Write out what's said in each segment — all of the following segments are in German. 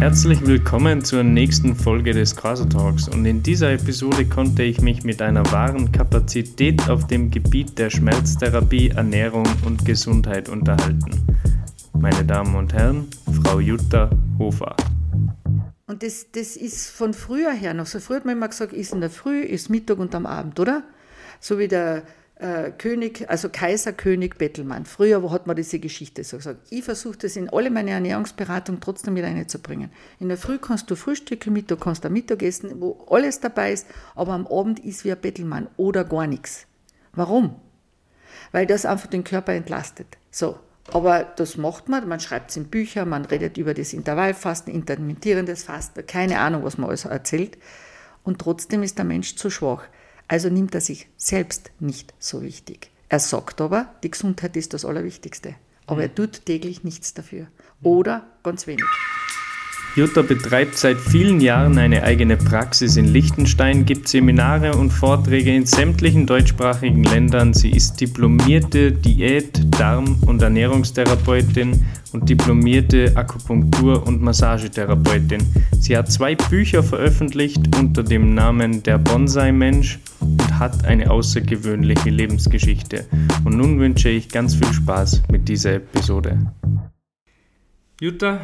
Herzlich willkommen zur nächsten Folge des Graser Talks und in dieser Episode konnte ich mich mit einer wahren Kapazität auf dem Gebiet der Schmerztherapie, Ernährung und Gesundheit unterhalten. Meine Damen und Herren, Frau Jutta Hofer. Und das, das ist von früher her noch. So früher hat man immer gesagt, ist in der Früh, ist Mittag und am Abend, oder? So wie der äh, König, also Kaiser, König, Bettelmann. Früher hat man diese Geschichte so gesagt. Ich versuche das in alle meine Ernährungsberatung trotzdem wieder reinzubringen. In der Früh kannst du frühstücken, Mittag kannst du Mittagessen, wo alles dabei ist, aber am Abend ist wie ein Bettelmann oder gar nichts. Warum? Weil das einfach den Körper entlastet. So. Aber das macht man, man schreibt es in Bücher, man redet über das Intervallfasten, intermittierendes Fasten, keine Ahnung, was man alles erzählt. Und trotzdem ist der Mensch zu schwach. Also nimmt er sich selbst nicht so wichtig. Er sagt aber, die Gesundheit ist das Allerwichtigste. Aber er mhm. tut täglich nichts dafür. Oder ganz wenig. Jutta betreibt seit vielen Jahren eine eigene Praxis in Liechtenstein, gibt Seminare und Vorträge in sämtlichen deutschsprachigen Ländern. Sie ist diplomierte Diät-, Darm- und Ernährungstherapeutin und diplomierte Akupunktur- und Massagetherapeutin. Sie hat zwei Bücher veröffentlicht unter dem Namen Der Bonsai-Mensch und hat eine außergewöhnliche Lebensgeschichte. Und nun wünsche ich ganz viel Spaß mit dieser Episode. Jutta,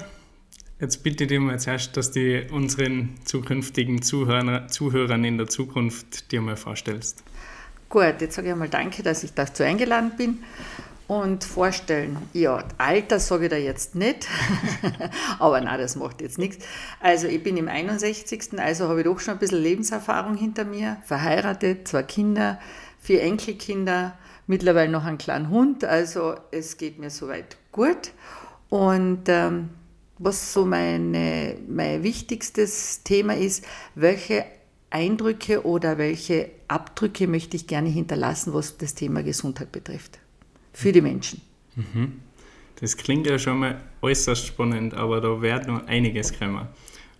Jetzt bitte dich mal zuerst, dass du unseren zukünftigen Zuhörer, Zuhörern in der Zukunft dir mal vorstellst. Gut, jetzt sage ich einmal Danke, dass ich dazu eingeladen bin. Und vorstellen, ja, Alter sage ich da jetzt nicht, aber nein, das macht jetzt nichts. Also ich bin im 61., also habe ich doch schon ein bisschen Lebenserfahrung hinter mir, verheiratet, zwei Kinder, vier Enkelkinder, mittlerweile noch einen kleinen Hund, also es geht mir soweit gut. Und ähm, was so meine, mein wichtigstes Thema ist, welche Eindrücke oder welche Abdrücke möchte ich gerne hinterlassen, was das Thema Gesundheit betrifft. Für die Menschen. Mhm. Das klingt ja schon mal äußerst spannend, aber da wird noch einiges kommen.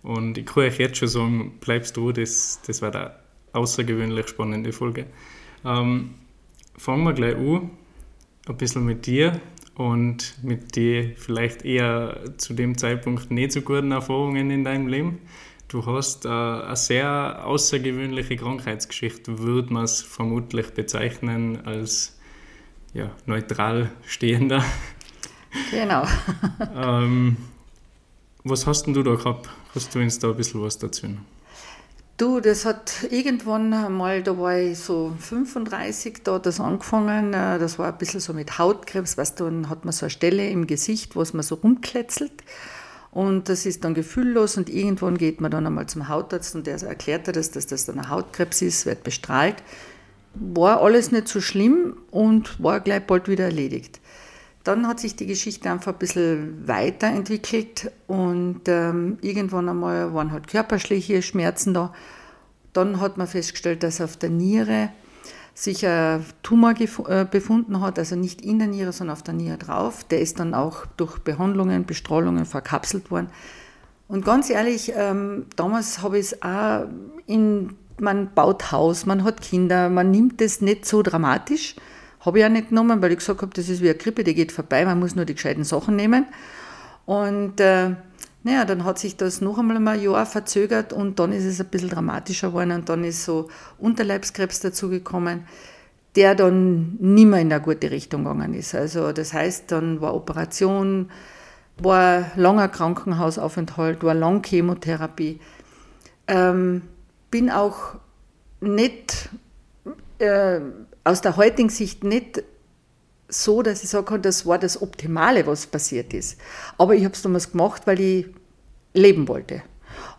Und ich kann euch jetzt schon sagen, bleibst du, das, das war eine außergewöhnlich spannende Folge. Ähm, fangen wir gleich an, ein bisschen mit dir und mit den vielleicht eher zu dem Zeitpunkt nicht so guten Erfahrungen in deinem Leben. Du hast äh, eine sehr außergewöhnliche Krankheitsgeschichte, würde man es vermutlich bezeichnen als ja, neutral stehender. Genau. ähm, was hast denn du da gehabt? Hast du uns da ein bisschen was dazu? Du, das hat irgendwann mal, da war ich so 35, da hat das angefangen, äh, das war ein bisschen so mit Hautkrebs, weißt du, dann hat man so eine Stelle im Gesicht, wo es man so rumkletzelt und das ist dann gefühllos und irgendwann geht man dann einmal zum Hautarzt und der erklärt das, dass das dann ein Hautkrebs ist, wird bestrahlt. War alles nicht so schlimm und war gleich bald wieder erledigt. Dann hat sich die Geschichte einfach ein bisschen weiterentwickelt und ähm, irgendwann einmal waren halt körperliche Schmerzen da. Dann hat man festgestellt, dass auf der Niere sich ein Tumor äh, befunden hat, also nicht in der Niere, sondern auf der Niere drauf. Der ist dann auch durch Behandlungen, Bestrahlungen verkapselt worden. Und ganz ehrlich, ähm, damals habe ich es auch in, man baut Haus, man hat Kinder, man nimmt das nicht so dramatisch. Habe ich auch nicht genommen, weil ich gesagt habe, das ist wie eine Grippe, die geht vorbei, man muss nur die gescheiten Sachen nehmen. Und äh, naja, dann hat sich das noch einmal ein Jahr verzögert und dann ist es ein bisschen dramatischer geworden und dann ist so Unterleibskrebs dazugekommen, der dann nicht mehr in eine gute Richtung gegangen ist. Also das heißt, dann war Operation, war langer Krankenhausaufenthalt, war lang Chemotherapie. Ähm, bin auch nicht äh, aus der heutigen Sicht nicht so, dass ich sagen kann, das war das Optimale, was passiert ist. Aber ich habe es damals gemacht, weil ich leben wollte.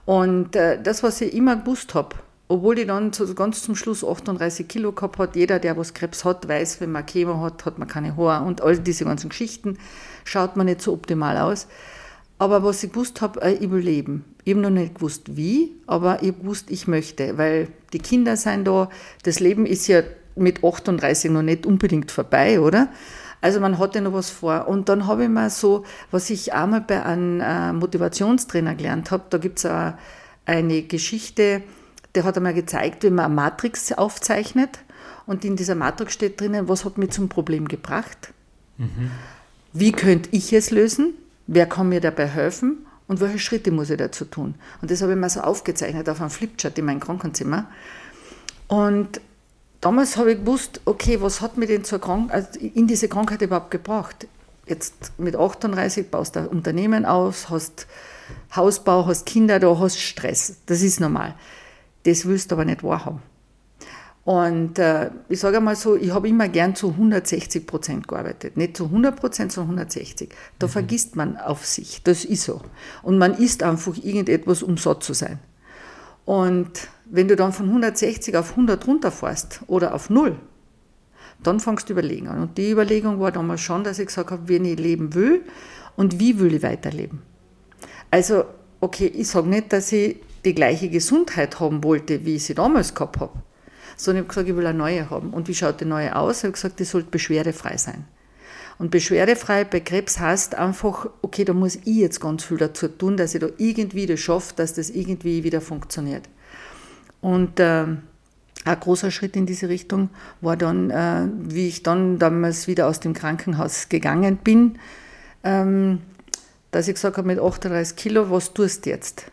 Und äh, das, was ich immer gewusst habe, obwohl ich dann ganz zum Schluss 38 Kilo gehabt habe, jeder, der was Krebs hat, weiß, wenn man Chemo hat, hat man keine Haare und all diese ganzen Geschichten, schaut man nicht so optimal aus. Aber was ich gewusst habe, äh, ich will leben. Ich habe noch nicht gewusst, wie, aber ich wusste, ich möchte, weil die Kinder sind da, das Leben ist ja mit 38 noch nicht unbedingt vorbei, oder? Also man hatte noch was vor. Und dann habe ich mal so, was ich einmal bei einem äh, Motivationstrainer gelernt habe, da gibt es eine Geschichte, der hat einmal gezeigt, wie man eine Matrix aufzeichnet. Und in dieser Matrix steht drinnen, was hat mich zum Problem gebracht? Mhm. Wie könnte ich es lösen? Wer kann mir dabei helfen? Und welche Schritte muss ich dazu tun? Und das habe ich mir so aufgezeichnet auf einem Flipchart in meinem Krankenzimmer. Und damals habe ich gewusst, okay, was hat mich denn zur Krank also in diese Krankheit überhaupt gebracht? Jetzt mit 38 baust du ein Unternehmen aus, hast Hausbau, hast Kinder, da hast Stress. Das ist normal. Das willst du aber nicht wahrhaben. Und äh, ich sage einmal so, ich habe immer gern zu 160 Prozent gearbeitet. Nicht zu 100 Prozent, sondern 160. Da mhm. vergisst man auf sich. Das ist so. Und man isst einfach irgendetwas, um satt zu sein. Und wenn du dann von 160 auf 100 runterfährst oder auf null, dann fangst du überlegen an. Und die Überlegung war damals schon, dass ich gesagt habe, wenn ich leben will und wie will ich weiterleben. Also, okay, ich sage nicht, dass ich die gleiche Gesundheit haben wollte, wie ich sie damals gehabt habe sondern ich habe gesagt, ich will eine neue haben. Und wie schaut die neue aus? Ich habe gesagt, die sollte beschwerdefrei sein. Und beschwerdefrei bei Krebs heißt einfach, okay, da muss ich jetzt ganz viel dazu tun, dass ich da irgendwie das schaffe, dass das irgendwie wieder funktioniert. Und äh, ein großer Schritt in diese Richtung war dann, äh, wie ich dann damals wieder aus dem Krankenhaus gegangen bin, ähm, dass ich gesagt habe, mit 38 Kilo, was tust du jetzt?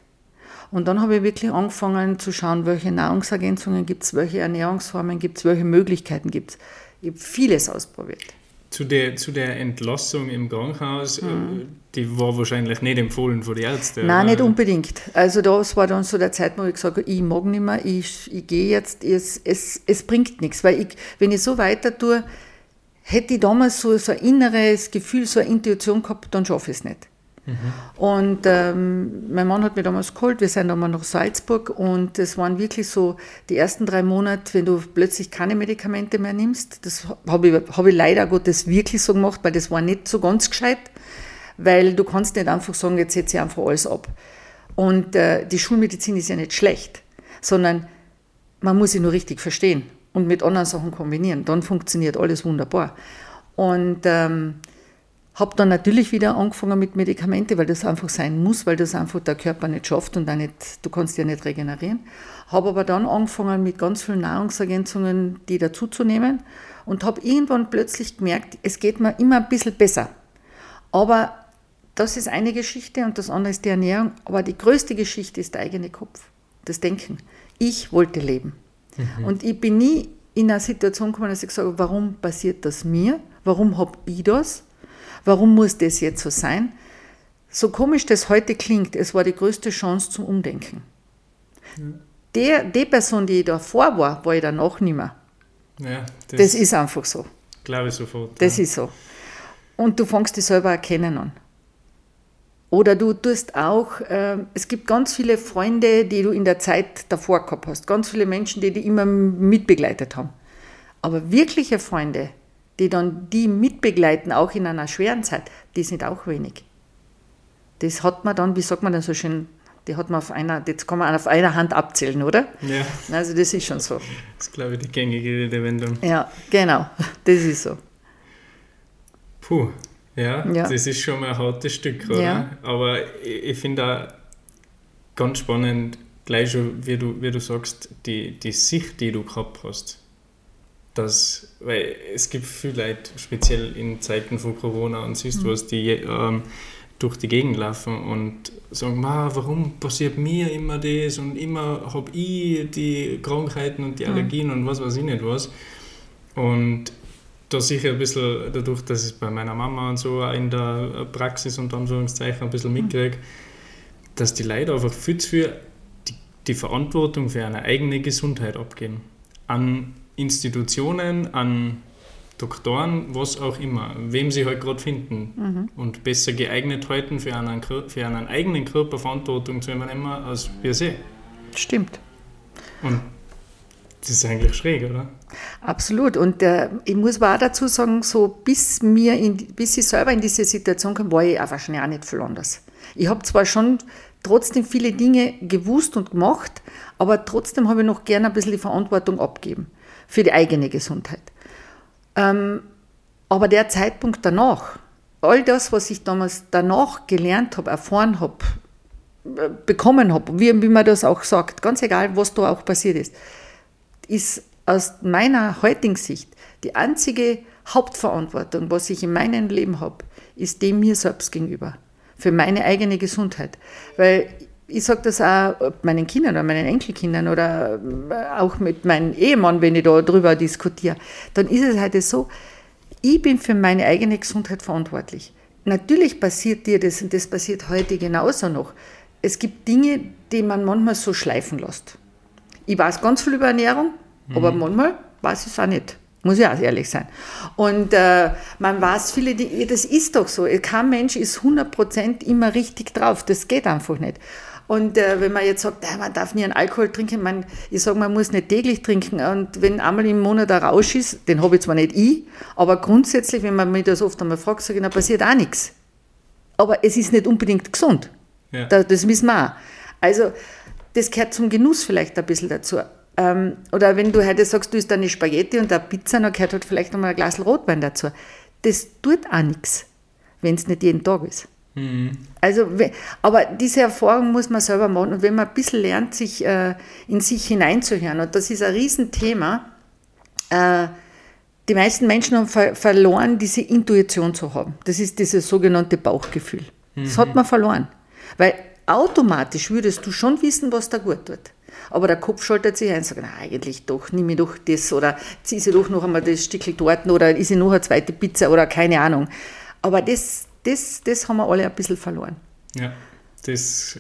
Und dann habe ich wirklich angefangen zu schauen, welche Nahrungsergänzungen gibt es, welche Ernährungsformen gibt es, welche Möglichkeiten gibt es. Ich habe vieles ausprobiert. Zu der, zu der Entlassung im Krankenhaus, äh, mhm. die war wahrscheinlich nicht empfohlen von den Ärzten. Nein, nicht unbedingt. Also das war dann so der Zeit, wo ich gesagt habe, ich mag nicht mehr, ich, ich gehe jetzt, es, es, es bringt nichts. Weil ich, wenn ich so weiter tue, hätte ich damals so, so ein inneres Gefühl, so eine Intuition gehabt, dann schaffe ich es nicht. Mhm. Und ähm, mein Mann hat mich damals geholt, wir sind damals nach Salzburg und es waren wirklich so die ersten drei Monate, wenn du plötzlich keine Medikamente mehr nimmst. Das habe ich, hab ich leider Gottes wirklich so gemacht, weil das war nicht so ganz gescheit, weil du kannst nicht einfach sagen, jetzt setze ich einfach alles ab. Und äh, die Schulmedizin ist ja nicht schlecht, sondern man muss sie nur richtig verstehen und mit anderen Sachen kombinieren. Dann funktioniert alles wunderbar. Und ähm, habe dann natürlich wieder angefangen mit Medikamente, weil das einfach sein muss, weil das einfach der Körper nicht schafft und auch nicht, du kannst ja nicht regenerieren. Habe aber dann angefangen mit ganz vielen Nahrungsergänzungen, die dazuzunehmen und habe irgendwann plötzlich gemerkt, es geht mir immer ein bisschen besser. Aber das ist eine Geschichte und das andere ist die Ernährung. Aber die größte Geschichte ist der eigene Kopf, das Denken. Ich wollte leben. Mhm. Und ich bin nie in eine Situation gekommen, dass ich habe, warum passiert das mir? Warum habe ich das? Warum muss das jetzt so sein? So komisch das heute klingt, es war die größte Chance zum Umdenken. Mhm. Der, die Person, die davor war, war ich danach nicht mehr. Ja, das, das ist einfach so. Glaube ich sofort. Das ja. ist so. Und du fängst dich selber erkennen an. Oder du tust auch, äh, es gibt ganz viele Freunde, die du in der Zeit davor gehabt hast, ganz viele Menschen, die dich immer mitbegleitet haben. Aber wirkliche Freunde, die dann die mitbegleiten, auch in einer schweren Zeit, die sind auch wenig. Das hat man dann, wie sagt man denn so schön, die hat man auf einer, das kann man auf einer Hand abzählen, oder? Ja. Also das ist schon so. Das ist, glaube ich, die gängige Redewendung. Ja, genau, das ist so. Puh, ja, ja. das ist schon mal ein hartes Stück, oder? Ja. Aber ich, ich finde auch ganz spannend, gleich schon, wie du, wie du sagst, die, die Sicht, die du gehabt hast dass, weil es gibt viele Leute, speziell in Zeiten von Corona und siehst du mhm. was, die ähm, durch die Gegend laufen und sagen, warum passiert mir immer das und immer habe ich die Krankheiten und die mhm. Allergien mhm. und was weiß ich nicht was. Und da sicher ein bisschen dadurch, dass ich es bei meiner Mama und so in der Praxis und Anführungszeichen ein bisschen mhm. mitkriege, dass die Leute einfach viel zu viel die, die Verantwortung für eine eigene Gesundheit abgeben. An Institutionen, an Doktoren, was auch immer, wem sie halt gerade finden mhm. und besser geeignet halten, für einen, für einen eigenen Körper Verantwortung zu übernehmen, als wir sie. Stimmt. Und das ist eigentlich schräg, oder? Absolut. Und äh, ich muss aber auch dazu sagen, so bis, mir in, bis ich selber in diese Situation kam, war ich auch wahrscheinlich auch nicht viel anders. Ich habe zwar schon trotzdem viele Dinge gewusst und gemacht, aber trotzdem habe ich noch gerne ein bisschen die Verantwortung abgeben für die eigene Gesundheit. Ähm, aber der Zeitpunkt danach, all das, was ich damals danach gelernt habe, erfahren habe, äh, bekommen habe, wie, wie man das auch sagt, ganz egal, was da auch passiert ist, ist aus meiner heutigen Sicht die einzige Hauptverantwortung, was ich in meinem Leben habe, ist dem mir selbst gegenüber. für meine eigene Gesundheit. Weil ich sage das auch meinen Kindern oder meinen Enkelkindern oder äh, auch mit meinem Ehemann, wenn ich da drüber diskutiere, dann ist es halt so, ich bin für meine eigene Gesundheit verantwortlich. Natürlich passiert dir das und das passiert heute genauso noch. Es gibt Dinge, die man manchmal so schleifen lässt. Ich weiß ganz viel über Ernährung, mhm. aber manchmal weiß ich es auch nicht. Muss ich auch ehrlich sein. Und äh, man weiß viele, die, das ist doch so. Kein Mensch ist 100% immer richtig drauf. Das geht einfach nicht. Und äh, wenn man jetzt sagt, äh, man darf nie einen Alkohol trinken, man, ich sage, man muss nicht täglich trinken. Und wenn einmal im Monat ein Rausch ist, den habe ich zwar nicht ich, aber grundsätzlich, wenn man mich das oft einmal fragt, sage ich, dann passiert auch nichts. Aber es ist nicht unbedingt gesund. Ja. Das, das wissen wir auch. Also, das gehört zum Genuss vielleicht ein bisschen dazu. Ähm, oder wenn du heute sagst, du isst eine Spaghetti und eine Pizza, dann gehört halt vielleicht nochmal ein Glas Rotwein dazu. Das tut auch nichts, wenn es nicht jeden Tag ist. Mhm. Also, aber diese Erfahrung muss man selber machen. Und wenn man ein bisschen lernt, sich äh, in sich hineinzuhören, und das ist ein Riesenthema, äh, die meisten Menschen haben ver verloren, diese Intuition zu haben. Das ist dieses sogenannte Bauchgefühl. Mhm. Das hat man verloren. Weil automatisch würdest du schon wissen, was da gut tut. Aber der Kopf schaltet sich ein und sagt, na, eigentlich doch, nimm ich doch das oder zieh sie doch noch einmal das Stückchen dort oder ist ich noch eine zweite Pizza oder keine Ahnung. Aber das, das, das haben wir alle ein bisschen verloren. Ja, das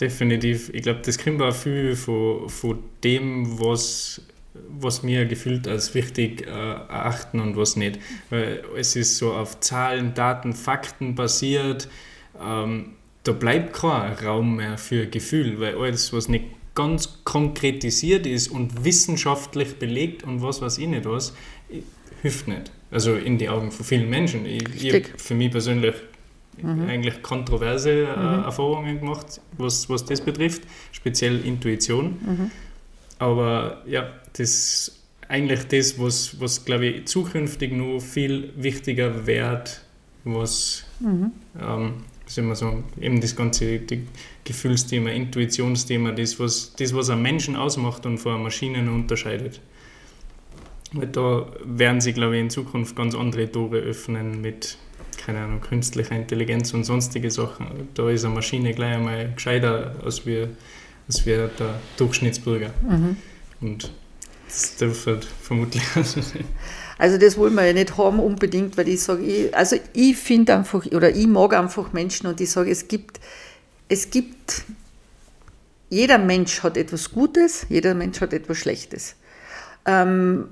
definitiv. Ich glaube, das kommt auch viel von, von dem, was was mir gefühlt als wichtig äh, erachten und was nicht. Weil es ist so auf Zahlen, Daten, Fakten basiert. Ähm, da bleibt kein Raum mehr für Gefühl, weil alles, was nicht ganz konkretisiert ist und wissenschaftlich belegt und was weiß ich nicht was, hilft nicht. Also in die Augen von vielen Menschen. Ich, ich habe für mich persönlich mhm. eigentlich kontroverse äh, mhm. Erfahrungen gemacht, was, was das betrifft, speziell Intuition. Mhm. Aber ja, das ist eigentlich das, was, was glaube ich, zukünftig noch viel wichtiger wird, was, mhm. ähm, soll man sagen, eben das ganze die Gefühlsthema, Intuitionsthema, das was, das, was einen Menschen ausmacht und von einer Maschine unterscheidet. Da werden sich, glaube ich, in Zukunft ganz andere Tore öffnen mit, keine Ahnung, künstlicher Intelligenz und sonstige Sachen. Da ist eine Maschine gleich einmal gescheiter als wir, als wir der Durchschnittsbürger. Mhm. Und das dürfte vermutlich also sein. Also das wollen wir ja nicht haben unbedingt, weil ich sage, ich, also ich finde einfach, oder ich mag einfach Menschen und ich sage, es gibt, es gibt, jeder Mensch hat etwas Gutes, jeder Mensch hat etwas Schlechtes. Ähm,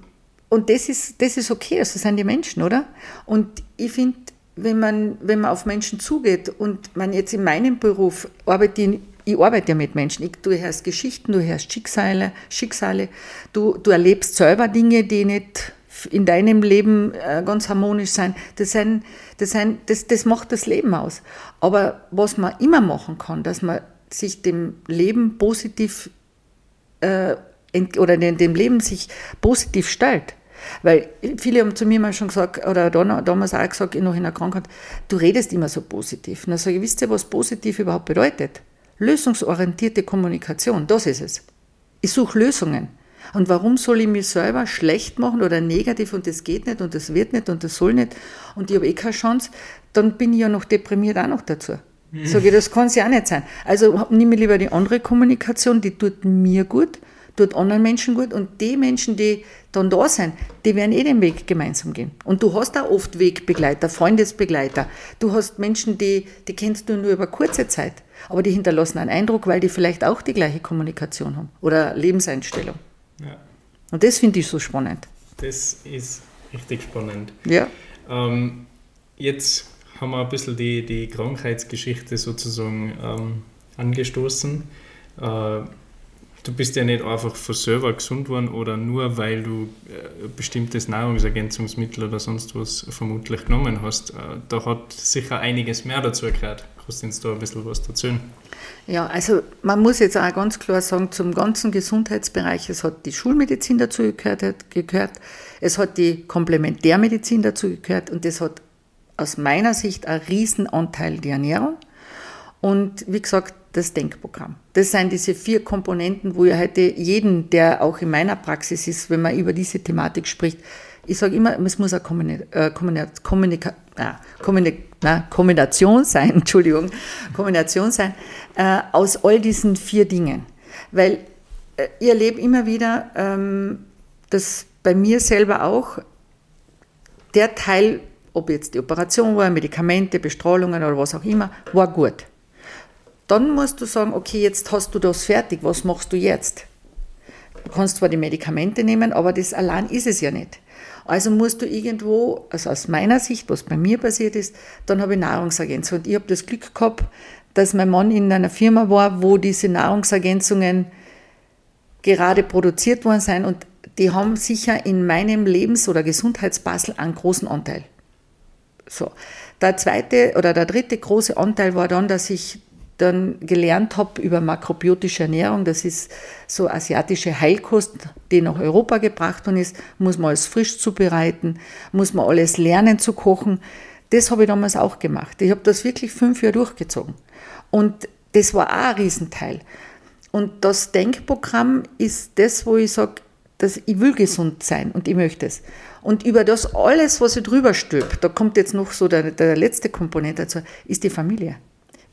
und das ist, das ist okay, das sind die Menschen, oder? Und ich finde, wenn man, wenn man auf Menschen zugeht und man jetzt in meinem Beruf arbeitet, ich arbeite ja mit Menschen, ich, du hörst Geschichten, du hörst Schicksale, Schicksale du, du erlebst selber Dinge, die nicht in deinem Leben äh, ganz harmonisch sein. Das, sind, das, sind, das, das macht das Leben aus. Aber was man immer machen kann, dass man sich dem Leben positiv äh, oder dem Leben sich positiv stellt. Weil viele haben zu mir mal schon gesagt, oder damals auch gesagt, noch in der Krankheit, du redest immer so positiv. Und dann sage ich, wisst ihr, was positiv überhaupt bedeutet? Lösungsorientierte Kommunikation, das ist es. Ich suche Lösungen. Und warum soll ich mich selber schlecht machen oder negativ und das geht nicht und das wird nicht und das soll nicht und ich habe eh keine Chance, dann bin ich ja noch deprimiert auch noch dazu. Mhm. Sage ich, das kann es ja auch nicht sein. Also nehme ich lieber die andere Kommunikation, die tut mir gut tut anderen Menschen gut und die Menschen, die dann da sind, die werden eh den Weg gemeinsam gehen. Und du hast auch oft Wegbegleiter, Freundesbegleiter. Du hast Menschen, die, die kennst du nur über kurze Zeit, aber die hinterlassen einen Eindruck, weil die vielleicht auch die gleiche Kommunikation haben oder Lebenseinstellung. Ja. Und das finde ich so spannend. Das ist richtig spannend. Ja. Ähm, jetzt haben wir ein bisschen die, die Krankheitsgeschichte sozusagen ähm, angestoßen. Äh, du bist ja nicht einfach von selber gesund worden oder nur weil du äh, bestimmtes Nahrungsergänzungsmittel oder sonst was vermutlich genommen hast. Äh, da hat sicher einiges mehr dazu gehört. Kannst du uns da ein bisschen was erzählen? Ja, also man muss jetzt auch ganz klar sagen, zum ganzen Gesundheitsbereich, es hat die Schulmedizin dazu gehört, gehört es hat die Komplementärmedizin dazu gehört und es hat aus meiner Sicht einen Riesenanteil die Ernährung. Und wie gesagt, das Denkprogramm. Das sind diese vier Komponenten, wo ihr heute jeden, der auch in meiner Praxis ist, wenn man über diese Thematik spricht, ich sage immer, es muss eine Kommunika Kombination sein, Entschuldigung, Kombination sein, äh, aus all diesen vier Dingen. Weil äh, ich erlebe immer wieder, ähm, dass bei mir selber auch der Teil, ob jetzt die Operation war, Medikamente, Bestrahlungen oder was auch immer, war gut. Dann musst du sagen, okay, jetzt hast du das fertig, was machst du jetzt? Du kannst zwar die Medikamente nehmen, aber das allein ist es ja nicht. Also musst du irgendwo, also aus meiner Sicht, was bei mir passiert ist, dann habe ich Nahrungsergänzung. Und ich habe das Glück gehabt, dass mein Mann in einer Firma war, wo diese Nahrungsergänzungen gerade produziert worden sind und die haben sicher in meinem Lebens- oder Gesundheitsbasel einen großen Anteil. So. Der zweite oder der dritte große Anteil war dann, dass ich dann gelernt habe über makrobiotische Ernährung. Das ist so asiatische Heilkost, die nach Europa gebracht worden ist. Muss man alles frisch zubereiten, muss man alles lernen zu kochen. Das habe ich damals auch gemacht. Ich habe das wirklich fünf Jahre durchgezogen. Und das war auch ein Riesenteil. Und das Denkprogramm ist das, wo ich sage, dass ich will gesund sein und ich möchte es. Und über das alles, was ich drüber stülpe, da kommt jetzt noch so der, der letzte Komponent dazu, ist die Familie.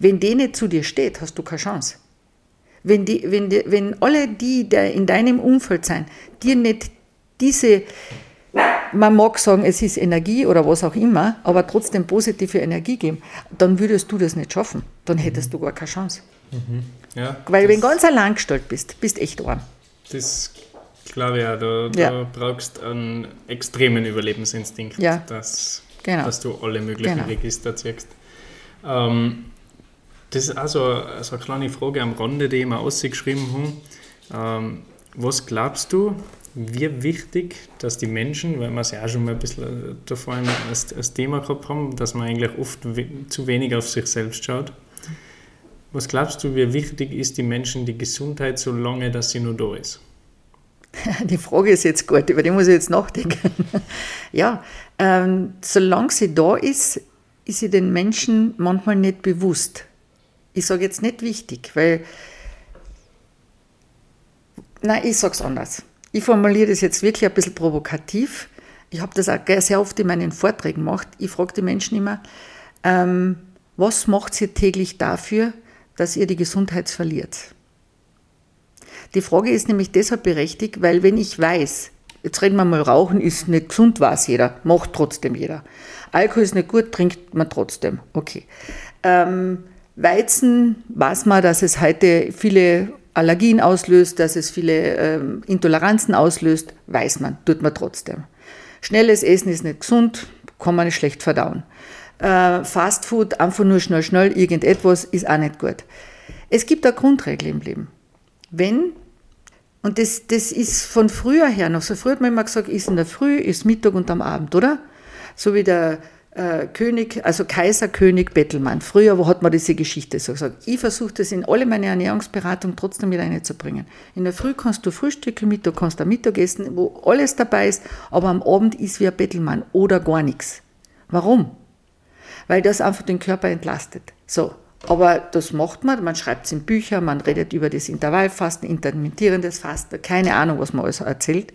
Wenn die nicht zu dir steht, hast du keine Chance. Wenn, die, wenn, die, wenn alle die, die in deinem Umfeld sind, dir nicht diese, man mag sagen, es ist Energie oder was auch immer, aber trotzdem positive Energie geben, dann würdest du das nicht schaffen. Dann hättest du gar keine Chance. Mhm. Ja, Weil wenn du ganz allein gestellt bist, bist echt arm. Das glaube ich ja, da, ja. da brauchst du einen extremen Überlebensinstinkt, ja. dass, genau. dass du alle möglichen genau. Register ziehst. Ähm, das ist also, also eine kleine Frage am Rande, die ich mir ausgeschrieben habe. Ähm, was glaubst du, wie wichtig, dass die Menschen, weil wir es ja auch schon mal ein bisschen da vorhin als, als Thema gehabt haben, dass man eigentlich oft we zu wenig auf sich selbst schaut. Was glaubst du, wie wichtig ist die Menschen die Gesundheit so lange, dass sie nur da ist? Die Frage ist jetzt gut, über die muss ich jetzt nachdenken. ja, ähm, solange sie da ist, ist sie den Menschen manchmal nicht bewusst. Ich sage jetzt nicht wichtig, weil, nein, ich sage es anders. Ich formuliere das jetzt wirklich ein bisschen provokativ. Ich habe das auch sehr oft in meinen Vorträgen gemacht. Ich frage die Menschen immer, ähm, was macht ihr täglich dafür, dass ihr die Gesundheit verliert? Die Frage ist nämlich deshalb berechtigt, weil wenn ich weiß, jetzt reden wir mal, Rauchen ist nicht gesund, weiß jeder, macht trotzdem jeder. Alkohol ist nicht gut, trinkt man trotzdem. Okay. Ähm, Weizen weiß man, dass es heute viele Allergien auslöst, dass es viele ähm, Intoleranzen auslöst, weiß man, tut man trotzdem. Schnelles Essen ist nicht gesund, kann man nicht schlecht verdauen. Äh, Fast Food, einfach nur schnell, schnell, irgendetwas, ist auch nicht gut. Es gibt eine Grundregel im Leben. Wenn, und das, das ist von früher her noch, so früher hat man immer gesagt, ist in der Früh, ist Mittag und am Abend, oder? So wie der äh, König, also Kaiser, König, Bettelmann. Früher hat man diese Geschichte so gesagt. Ich versuche das in alle meine Ernährungsberatung trotzdem wieder reinzubringen. In der Früh kannst du frühstücken, Mittag kannst du Mittagessen, wo alles dabei ist, aber am Abend ist wie ein Bettelmann oder gar nichts. Warum? Weil das einfach den Körper entlastet. So. Aber das macht man, man schreibt es in Bücher, man redet über das Intervallfasten, intermittierendes Fasten, keine Ahnung, was man alles erzählt.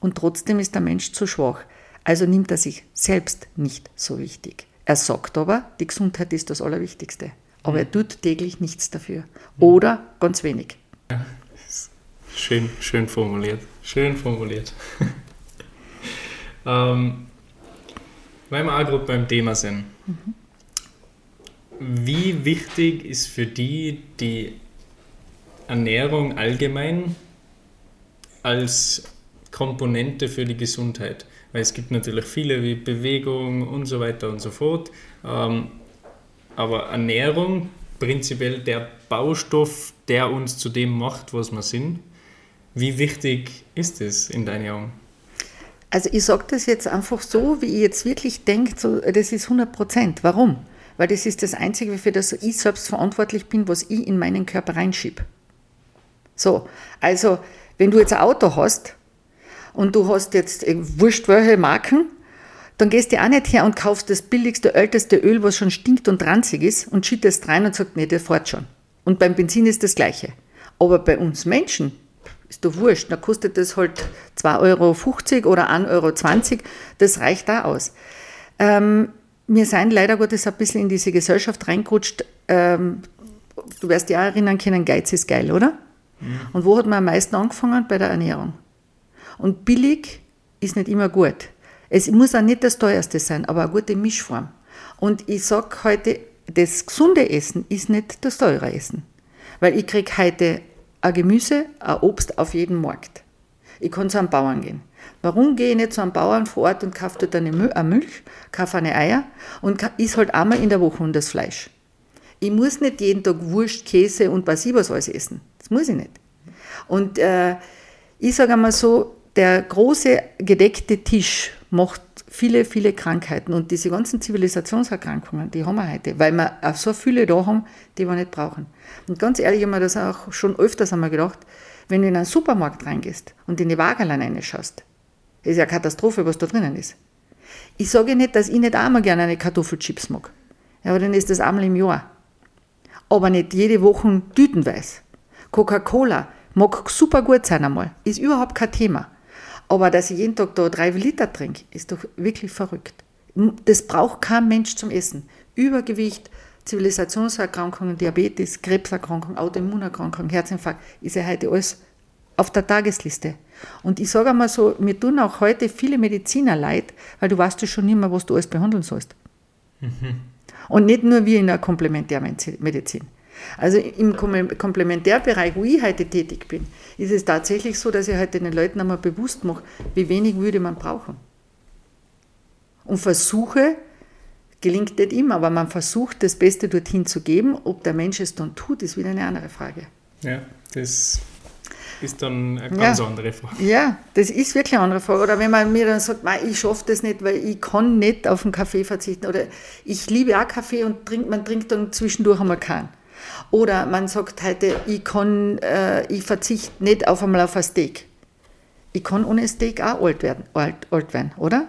Und trotzdem ist der Mensch zu schwach. Also nimmt er sich selbst nicht so wichtig. Er sagt aber, die Gesundheit ist das Allerwichtigste. Aber er tut täglich nichts dafür. Oder ganz wenig. Ja, schön, schön formuliert. Schön formuliert. ähm, weil wir auch gerade beim Thema sind. Mhm. Wie wichtig ist für die die Ernährung allgemein als Komponente für die Gesundheit? Weil es gibt natürlich viele wie Bewegung und so weiter und so fort. Ähm, aber Ernährung, prinzipiell der Baustoff, der uns zu dem macht, was wir sind. Wie wichtig ist es in deinen Augen? Also ich sage das jetzt einfach so, wie ich jetzt wirklich denke, so, das ist 100 Prozent. Warum? Weil das ist das Einzige, für das ich selbst verantwortlich bin, was ich in meinen Körper reinschiebe. So, also wenn du jetzt ein Auto hast, und du hast jetzt äh, wurscht welche Marken, dann gehst du auch nicht her und kaufst das billigste, älteste Öl, was schon stinkt und ranzig ist und schüttest rein und sagst, nee, der fährt schon. Und beim Benzin ist das Gleiche. Aber bei uns Menschen Ist doch wurscht. Dann kostet das halt 2,50 Euro oder 1,20 Euro. Das reicht da aus. Ähm, wir sind leider Gottes ein bisschen in diese Gesellschaft reingerutscht. Ähm, du wirst auch erinnern können, Geiz ist geil, oder? Mhm. Und wo hat man am meisten angefangen? Bei der Ernährung. Und billig ist nicht immer gut. Es muss auch nicht das teuerste sein, aber eine gute Mischform. Und ich sage heute, das gesunde Essen ist nicht das teure Essen. Weil ich kriege heute ein Gemüse, ein Obst auf jeden Markt. Ich kann zu einem Bauern gehen. Warum gehe ich nicht zu einem Bauern vor Ort und kaufe dort eine Milch, kaufe eine Eier und isst halt einmal in der Woche das Fleisch? Ich muss nicht jeden Tag Wurst, Käse und was ich was alles essen. Das muss ich nicht. Und äh, ich sage einmal so, der große gedeckte Tisch macht viele, viele Krankheiten. Und diese ganzen Zivilisationserkrankungen, die haben wir heute, weil wir auch so viele da haben, die wir nicht brauchen. Und ganz ehrlich haben wir das auch schon öfters einmal gedacht, wenn du in einen Supermarkt reingehst und in die Wagerlein reinschaust, ist ja Katastrophe, was da drinnen ist. Ich sage nicht, dass ich nicht einmal gerne eine Kartoffelchips mag. Ja, aber dann ist das einmal im Jahr. Aber nicht jede Woche tütenweise. Coca-Cola mag super gut sein einmal, ist überhaupt kein Thema. Aber dass ich jeden Tag da drei Liter trinke, ist doch wirklich verrückt. Das braucht kein Mensch zum Essen. Übergewicht, Zivilisationserkrankungen, Diabetes, Krebserkrankungen, Autoimmunerkrankungen, Herzinfarkt, ist ja heute alles auf der Tagesliste. Und ich sage einmal so, mir tun auch heute viele Mediziner leid, weil du weißt ja schon nicht mehr, was du alles behandeln sollst. Mhm. Und nicht nur wie in der Komplementärmedizin. Also im Komplementärbereich, wo ich heute tätig bin, ist es tatsächlich so, dass ich heute den Leuten einmal bewusst mache, wie wenig würde man brauchen. Und versuche, gelingt nicht immer, aber man versucht, das Beste dorthin zu geben. Ob der Mensch es dann tut, ist wieder eine andere Frage. Ja, das ist dann eine ganz ja. andere Frage. Ja, das ist wirklich eine andere Frage. Oder wenn man mir dann sagt, ich schaffe das nicht, weil ich kann nicht auf den Kaffee verzichten. Oder ich liebe auch Kaffee und trink, man trinkt dann zwischendurch einmal keinen. Oder man sagt heute, ich, kann, äh, ich verzichte nicht auf einmal auf ein Steak. Ich kann ohne Steak auch alt werden, alt, alt werden oder?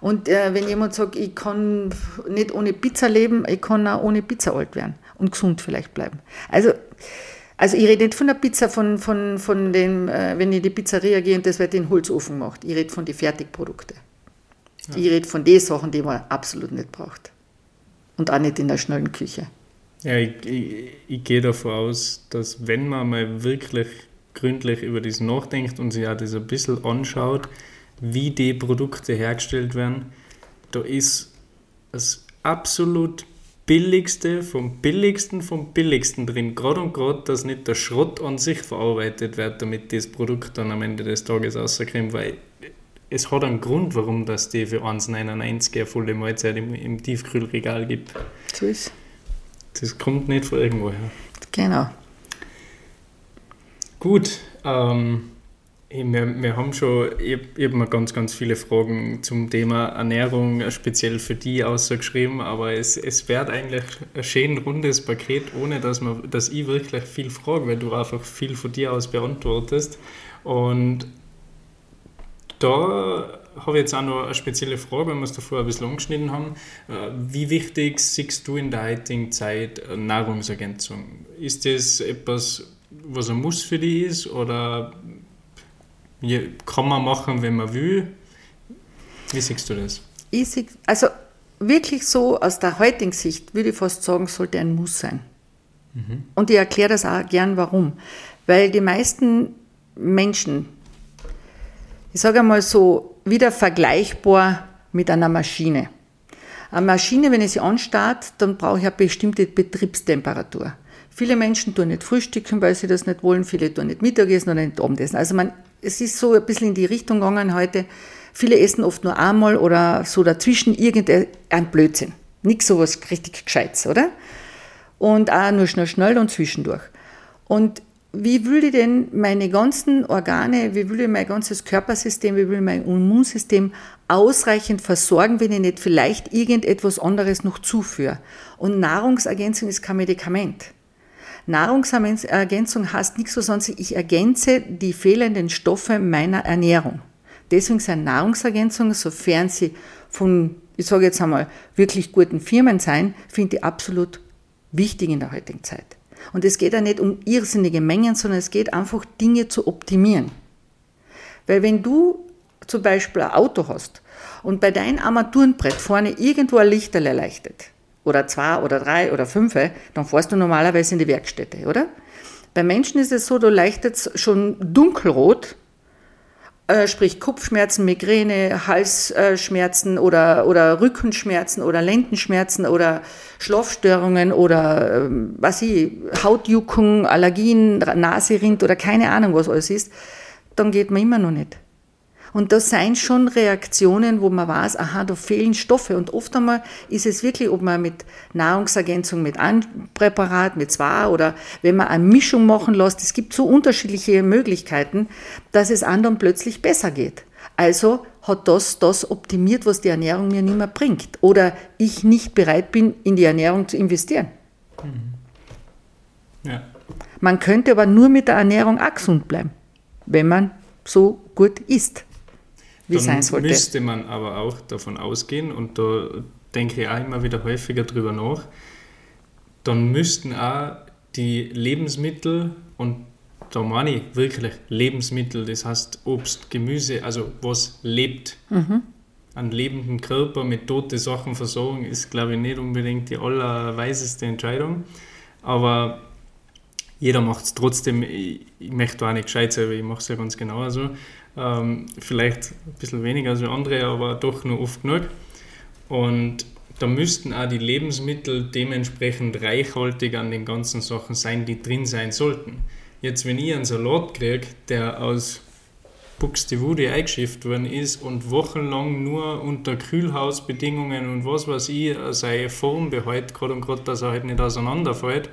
Und äh, wenn jemand sagt, ich kann nicht ohne Pizza leben, ich kann auch ohne Pizza alt werden und gesund vielleicht bleiben. Also, also ich rede nicht von der Pizza, von, von, von dem, äh, wenn ich in die Pizzeria gehe und das wird in Holzofen gemacht. Ich rede von den Fertigprodukten. Ja. Ich rede von den Sachen, die man absolut nicht braucht. Und auch nicht in der schnellen Küche. Ja, ich, ich, ich gehe davon aus, dass wenn man mal wirklich gründlich über das nachdenkt und sich auch das ein bisschen anschaut, wie die Produkte hergestellt werden, da ist das absolut billigste vom billigsten vom billigsten drin. Gerade und gerade, dass nicht der Schrott an sich verarbeitet wird, damit das Produkt dann am Ende des Tages rauskommt, weil es hat einen Grund, warum das die für 1,99 eine volle Mahlzeit im, im Tiefkühlregal gibt. So ist das kommt nicht von irgendwoher. Genau. Gut, ähm, wir, wir haben schon, mir ganz, ganz viele Fragen zum Thema Ernährung speziell für die ausgeschrieben, aber es, es wird eigentlich ein schön rundes Paket, ohne dass, man, dass ich wirklich viel frage, weil du einfach viel von dir aus beantwortest. Und da habe jetzt auch noch eine spezielle Frage, wenn wir es davor ein bisschen angeschnitten haben. Äh, wie wichtig siehst du in der heutigen Zeit Nahrungsergänzung? Ist das etwas, was ein Muss für dich ist oder kann man machen, wenn man will? Wie siehst du das? Ich sehe, also wirklich so aus der heutigen Sicht würde ich fast sagen, sollte ein Muss sein. Mhm. Und ich erkläre das auch gern, warum. Weil die meisten Menschen, ich sage einmal so, wieder vergleichbar mit einer Maschine. Eine Maschine, wenn ich sie anstarte, dann brauche ich eine bestimmte Betriebstemperatur. Viele Menschen tun nicht frühstücken, weil sie das nicht wollen, viele tun nicht Mittagessen oder nicht Abendessen. Also man, es ist so ein bisschen in die Richtung gegangen heute. Viele essen oft nur einmal oder so dazwischen irgendein Blödsinn. Nichts so was richtig Gescheites, oder? Und auch nur schnell, schnell und zwischendurch. Und wie will ich denn meine ganzen Organe, wie will ich mein ganzes Körpersystem, wie will ich mein Immunsystem ausreichend versorgen, wenn ich nicht vielleicht irgendetwas anderes noch zuführe? Und Nahrungsergänzung ist kein Medikament. Nahrungsergänzung heißt nichts so, sondern ich ergänze die fehlenden Stoffe meiner Ernährung. Deswegen sind Nahrungsergänzungen, sofern sie von, ich sage jetzt einmal, wirklich guten Firmen sein, finde ich absolut wichtig in der heutigen Zeit. Und es geht ja nicht um irrsinnige Mengen, sondern es geht einfach, Dinge zu optimieren. Weil wenn du zum Beispiel ein Auto hast und bei deinem Armaturenbrett vorne irgendwo ein Lichterl erleichtert, oder zwei oder drei oder fünf, dann fährst du normalerweise in die Werkstätte, oder? Bei Menschen ist es so, du leichtet schon dunkelrot, äh, sprich Kopfschmerzen, Migräne, Halsschmerzen oder, oder Rückenschmerzen oder Lendenschmerzen oder Schlafstörungen oder äh, was ich, Hautjuckung, Allergien, Naserind oder keine Ahnung, was alles ist, dann geht man immer noch nicht. Und das sind schon Reaktionen, wo man weiß, aha, da fehlen Stoffe. Und oft einmal ist es wirklich, ob man mit Nahrungsergänzung, mit einem Präparat, mit zwei oder wenn man eine Mischung machen lässt, es gibt so unterschiedliche Möglichkeiten, dass es anderen plötzlich besser geht. Also hat das das optimiert, was die Ernährung mir nicht mehr bringt. Oder ich nicht bereit bin, in die Ernährung zu investieren. Mhm. Ja. Man könnte aber nur mit der Ernährung auch gesund bleiben, wenn man so gut isst wie dann sein sollte. müsste man aber auch davon ausgehen, und da denke ich auch immer wieder häufiger drüber nach, dann müssten auch die Lebensmittel und da meine ich wirklich Lebensmittel, das heißt Obst, Gemüse, also was lebt. Mhm. Einen lebenden Körper mit toten Sachen versorgen, ist, glaube ich, nicht unbedingt die allerweiseste Entscheidung. Aber jeder macht es trotzdem. Ich, ich möchte auch nicht gescheit sein, weil ich mache es ja ganz genau so. Ähm, vielleicht ein bisschen weniger als andere, aber doch nur oft genug. Und da müssten auch die Lebensmittel dementsprechend reichhaltig an den ganzen Sachen sein, die drin sein sollten. Jetzt, wenn ich einen Salat kriege, der aus Buxtehude eingeschifft worden ist und wochenlang nur unter Kühlhausbedingungen und was weiß ich seine Form behält, gerade und gerade, dass er halt nicht auseinanderfällt,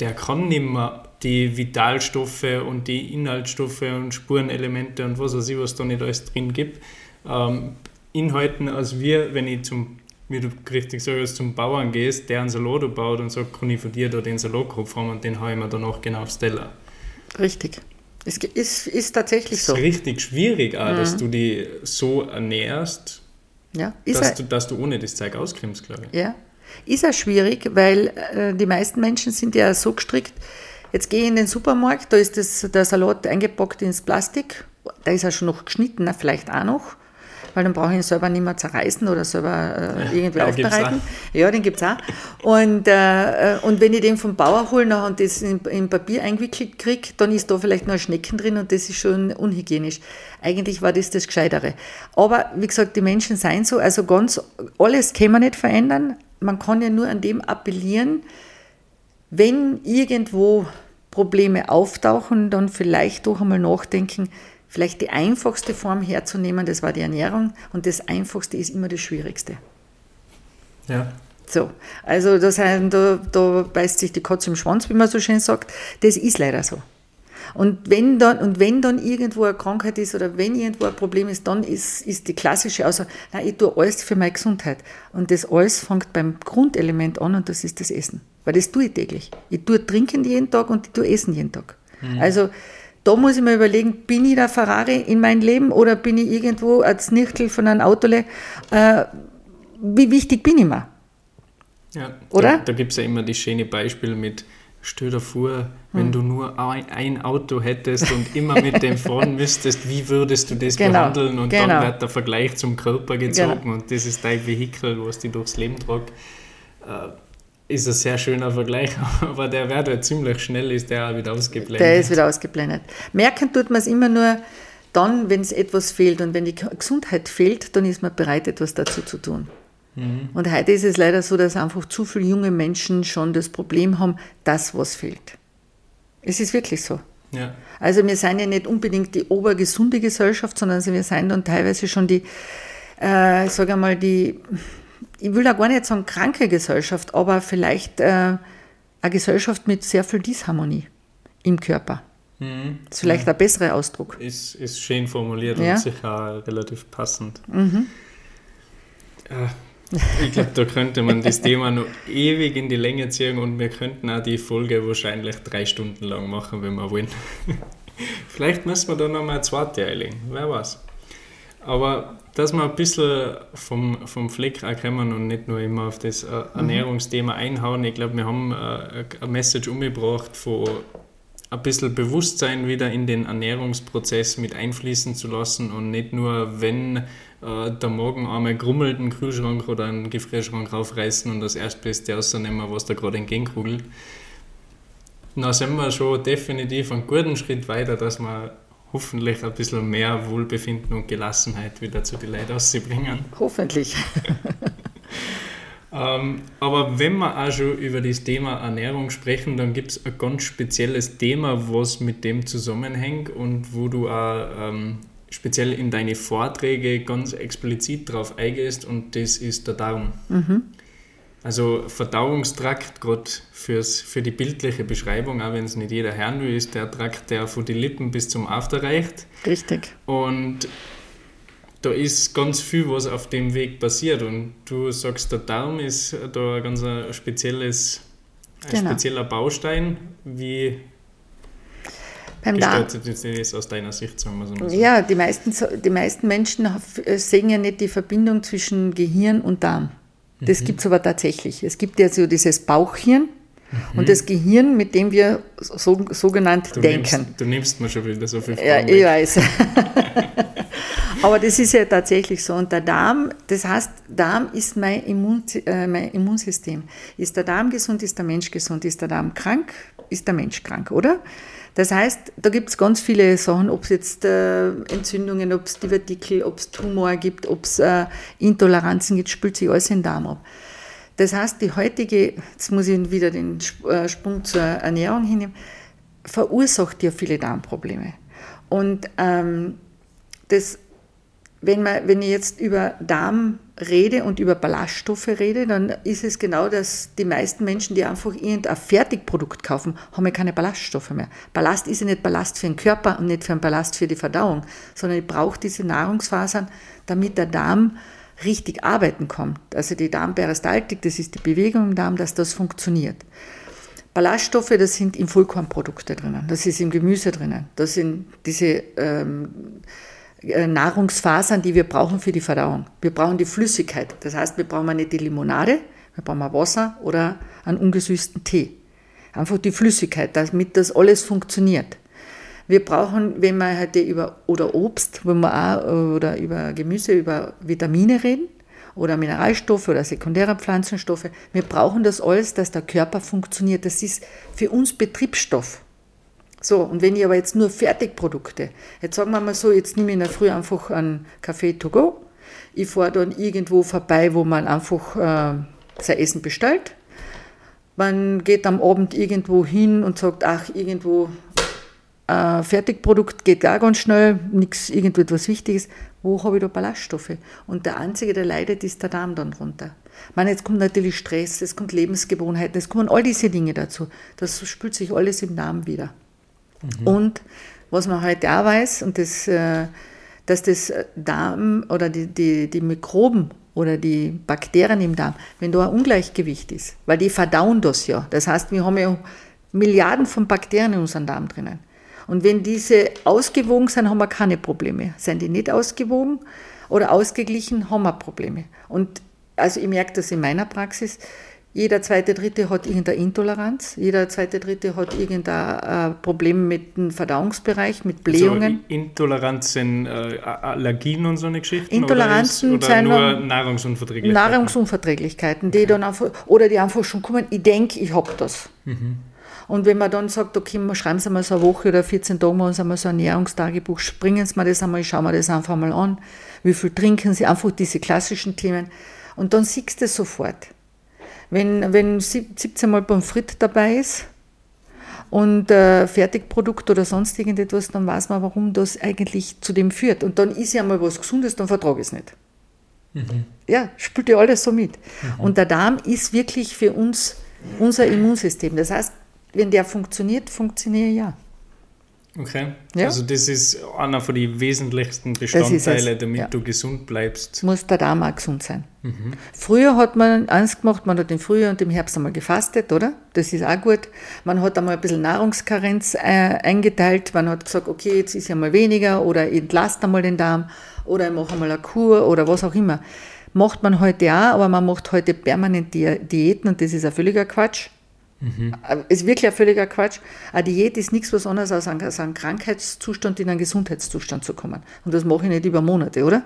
der kann nicht mehr die Vitalstoffe und die Inhaltsstoffe und Spurenelemente und was weiß ich, was da nicht alles drin gibt, ähm, inhalten, als wir, wenn ich zum, wie du richtig sagst, zum Bauern gehst, der einen Salat baut und sagt, kann ich von dir da den Salatkopf haben und den habe ich mir danach genau aufs Teller. Richtig. Es ist, ist tatsächlich so. Es ist richtig schwierig auch, mhm. dass du die so ernährst, ja, dass, du, dass du ohne das Zeug auskrimmst, glaube ich. Ja, ist auch schwierig, weil äh, die meisten Menschen sind ja so gestrickt, jetzt gehe ich in den Supermarkt, da ist das, der Salat eingepackt ins Plastik, da ist er schon noch geschnitten, vielleicht auch noch, weil dann brauche ich ihn selber nicht mehr zerreißen oder selber äh, irgendwie ja, aufbereiten. Ja, den gibt es auch. Und, äh, und wenn ich den vom Bauer hole und das in, in Papier eingewickelt kriege, dann ist da vielleicht noch ein Schnecken drin und das ist schon unhygienisch. Eigentlich war das das Gescheitere. Aber wie gesagt, die Menschen seien so, also ganz alles kann man nicht verändern, man kann ja nur an dem appellieren, wenn irgendwo Probleme auftauchen, dann vielleicht doch einmal nachdenken, vielleicht die einfachste Form herzunehmen, das war die Ernährung und das einfachste ist immer das Schwierigste. Ja. So, also das heißt, da, da beißt sich die Katze im Schwanz, wie man so schön sagt. Das ist leider so. Und wenn dann, und wenn dann irgendwo eine Krankheit ist oder wenn irgendwo ein Problem ist, dann ist, ist die klassische Aussage, nein, ich tue alles für meine Gesundheit. Und das alles fängt beim Grundelement an und das ist das Essen. Weil das tue ich täglich. Ich tue trinken jeden Tag und ich tue essen jeden Tag. Mhm. Also, da muss ich mir überlegen, bin ich der Ferrari in meinem Leben oder bin ich irgendwo als Nichtel von einem Autole? Äh, wie wichtig bin ich mir? Ja, oder? Da, da gibt es ja immer die schöne Beispiele mit, Stell dir vor, wenn hm. du nur ein, Auto hättest und immer mit dem fahren müsstest, wie würdest du das genau, behandeln? Und genau. dann wird der Vergleich zum Körper gezogen genau. und das ist dein Vehikel, was dich durchs Leben trägt. Äh, ist ein sehr schöner Vergleich, aber der wird halt ziemlich schnell, ist der auch wieder ausgeblendet. Der ist wieder ausgeblendet. Merken tut man es immer nur dann, wenn es etwas fehlt und wenn die Gesundheit fehlt, dann ist man bereit, etwas dazu zu tun. Mhm. Und heute ist es leider so, dass einfach zu viele junge Menschen schon das Problem haben, dass was fehlt. Es ist wirklich so. Ja. Also wir sind ja nicht unbedingt die obergesunde Gesellschaft, sondern wir sind dann teilweise schon die, äh, sage mal, die, ich will da gar nicht sagen kranke Gesellschaft, aber vielleicht äh, eine Gesellschaft mit sehr viel Disharmonie im Körper. Mhm. Das ist vielleicht ja. ein besserer Ausdruck. Ist, ist schön formuliert ja. und sicher relativ passend. Mhm. Äh, ich glaube, da könnte man das Thema noch ewig in die Länge ziehen und wir könnten auch die Folge wahrscheinlich drei Stunden lang machen, wenn wir wollen. Vielleicht müssen wir da noch mal eine zweite einlegen, wer weiß. Aber dass wir ein bisschen vom, vom Fleck kommen und nicht nur immer auf das äh, mhm. Ernährungsthema einhauen. Ich glaube, wir haben äh, eine Message umgebracht von ein bisschen Bewusstsein wieder in den Ernährungsprozess mit einfließen zu lassen und nicht nur, wenn äh, der Magen einmal grummelt, einen Kühlschrank oder einen Gefrierschrank raufreißen und das Erstbeste rausnehmen, was da gerade entgegenkugelt. Dann sind wir schon definitiv einen guten Schritt weiter, dass wir hoffentlich ein bisschen mehr Wohlbefinden und Gelassenheit wieder zu den Leuten auszubringen. Hoffentlich. ähm, aber wenn wir auch schon über das Thema Ernährung sprechen, dann gibt es ein ganz spezielles Thema, was mit dem zusammenhängt und wo du auch ähm, speziell in deine Vorträge ganz explizit drauf eingehst und das ist der Darm. Mhm. Also Verdauungstrakt, gerade für die bildliche Beschreibung, auch wenn es nicht jeder hören will, ist der Trakt, der von den Lippen bis zum After reicht. Richtig. Und da ist ganz viel, was auf dem Weg passiert. Und du sagst, der Darm ist da ein ganz spezielles, ein genau. spezieller Baustein. Wie beim gestaltet Darm. das aus deiner Sicht, sagen wir so? Ja, die meisten, die meisten Menschen sehen ja nicht die Verbindung zwischen Gehirn und Darm. Das mhm. gibt es aber tatsächlich. Es gibt ja so dieses Bauchhirn mhm. und das Gehirn, mit dem wir so, sogenannt du denken. Nimmst, du nimmst mir schon wieder so viel Fragen Ja, ich weiß. aber das ist ja tatsächlich so. Und der Darm, das heißt, Darm ist mein, Immun, äh, mein Immunsystem. Ist der Darm gesund, ist der Mensch gesund. Ist der Darm krank, ist der Mensch krank, oder? Das heißt, da gibt es ganz viele Sachen, ob es jetzt äh, Entzündungen, ob es Divertikel, ob es Tumor gibt, ob es äh, Intoleranzen gibt, spült sich alles in den Darm ab. Das heißt, die heutige, jetzt muss ich wieder den äh, Sprung zur Ernährung hinnehmen, verursacht ja viele Darmprobleme. Und ähm, das wenn, man, wenn ich jetzt über Darm rede und über Ballaststoffe rede, dann ist es genau, dass die meisten Menschen, die einfach irgendein Fertigprodukt kaufen, haben ja keine Ballaststoffe mehr. Ballast ist ja nicht Ballast für den Körper und nicht für einen Ballast für die Verdauung, sondern ich brauche diese Nahrungsfasern, damit der Darm richtig arbeiten kann. Also die Darmperistaltik, das ist die Bewegung im Darm, dass das funktioniert. Ballaststoffe, das sind im Vollkornprodukte drinnen, das ist im Gemüse drinnen, das sind diese ähm, äh, Nahrungsfasern, die wir brauchen für die Verdauung. Wir brauchen die Flüssigkeit. Das heißt, wir brauchen nicht die Limonade, wir brauchen Wasser oder einen ungesüßten Tee. Einfach die Flüssigkeit, damit das alles funktioniert. Wir brauchen, wenn wir heute über oder Obst, wenn wir auch oder über Gemüse, über Vitamine reden oder Mineralstoffe oder sekundäre Pflanzenstoffe, wir brauchen das alles, dass der Körper funktioniert. Das ist für uns Betriebsstoff. So, und wenn ich aber jetzt nur Fertigprodukte, jetzt sagen wir mal so, jetzt nehme ich in der Früh einfach einen Kaffee to go, ich fahre dann irgendwo vorbei, wo man einfach äh, sein Essen bestellt. Man geht am Abend irgendwo hin und sagt, ach, irgendwo äh, Fertigprodukt geht gar ganz schnell, nichts irgendetwas Wichtiges. Wo habe ich da Ballaststoffe? Und der Einzige, der leidet, ist der Darm dann runter. Ich meine, jetzt kommt natürlich Stress, es kommt Lebensgewohnheiten, es kommen all diese Dinge dazu. Das spült sich alles im Darm wieder. Mhm. Und was man heute auch weiß, und das, äh, dass das Darm oder die, die, die Mikroben oder die Bakterien im Darm, wenn da ein Ungleichgewicht ist, weil die verdauen das ja. Das heißt, wir haben ja Milliarden von Bakterien in unserem Darm drinnen. Und wenn diese ausgewogen sind, haben wir keine Probleme. Sind die nicht ausgewogen oder ausgeglichen, haben wir Probleme. Und also ich merke das in meiner Praxis, jeder zweite, dritte hat irgendeine Intoleranz, jeder zweite, dritte hat irgendein äh, Problem mit dem Verdauungsbereich, mit Blähungen. Also Intoleranz sind äh, Allergien und so eine Geschichte? Intoleranzen oder, ist, oder sind nur Nahrungsunverträglichkeiten? Nahrungsunverträglichkeiten, die dann einfach, oder die einfach schon kommen, ich denke, ich habe das. Mhm. Und wenn man dann sagt, okay, schreiben Sie mal so eine Woche oder 14 Tage mal uns einmal so ein Ernährungstagebuch, springen Sie mal das einmal, schauen wir das einfach mal an, wie viel trinken Sie, einfach diese klassischen Themen. Und dann siehst du es sofort. Wenn, wenn 17 Mal Pommes frites dabei ist und äh, Fertigprodukt oder sonst irgendetwas, dann weiß man, warum das eigentlich zu dem führt. Und dann ist ja mal was Gesundes, dann vertrage ich es nicht. Mhm. Ja, spielt ja alles so mit. Mhm. Und der Darm ist wirklich für uns unser Immunsystem. Das heißt, wenn der funktioniert, funktioniert ja. Okay. Ja. Also das ist einer von den wesentlichsten Bestandteile, es, damit ja. du gesund bleibst. muss der Darm auch gesund sein. Früher hat man eins gemacht, man hat im Frühjahr und im Herbst einmal gefastet, oder? Das ist auch gut. Man hat einmal ein bisschen Nahrungskarenz äh, eingeteilt. Man hat gesagt, okay, jetzt ist ja mal weniger oder ich entlaste einmal den Darm oder ich mache einmal eine Kur oder was auch immer. Macht man heute auch, aber man macht heute permanent Di Diäten und das ist ein völliger Quatsch. Äh, Ist wirklich ein völliger Quatsch. Eine Diät ist nichts was anderes als ein, als ein Krankheitszustand in einen Gesundheitszustand zu kommen. Und das mache ich nicht über Monate, oder?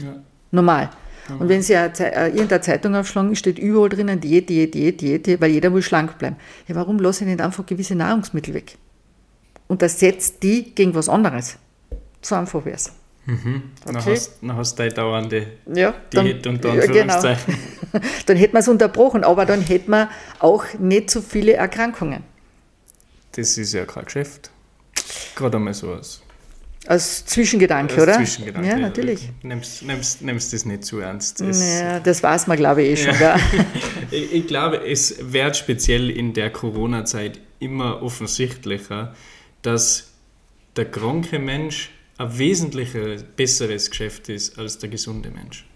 Ja. Normal. Und wenn Sie eine, äh, irgendeine Zeitung aufschlagen, steht überall drinnen Diät, Diät, Diät, Diät, weil jeder will schlank bleiben. Ja, warum lasse ich nicht einfach gewisse Nahrungsmittel weg? Und ersetzt die gegen was anderes. So einfach wäre es. Dann, Okay. hast, dann hast du deine dauernde Ja, Diät unter ja, genau. Dann hätte man es unterbrochen, aber dann hätte man auch nicht so viele Erkrankungen. Das ist ja kein Geschäft. Gerade einmal so als, Als Zwischengedanke, als oder? Zwischengedanke. Ja, natürlich. Nimmst, nimmst, nimmst das nicht zu ernst. Es, Ja, das weiß man, glaube ich, eh schon. Ich, ich glaube, es wird speziell in der Corona-Zeit immer offensichtlicher, dass der kranke Mensch ein wesentlich besseres Geschäft ist als der gesunde Mensch.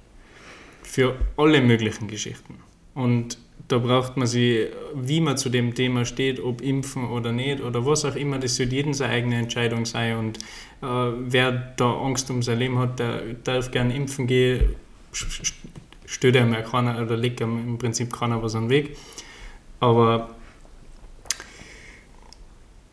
Für alle möglichen Geschichten. Und da braucht man sich, wie man zu dem Thema steht, ob impfen oder nicht oder was auch immer, das sollte jedem seine eigene Entscheidung sein. Und äh, wer da Angst um sein Leben hat, der darf gern impfen gehen, stört einem ja keiner oder legt einem im Prinzip keiner was an den Weg. Aber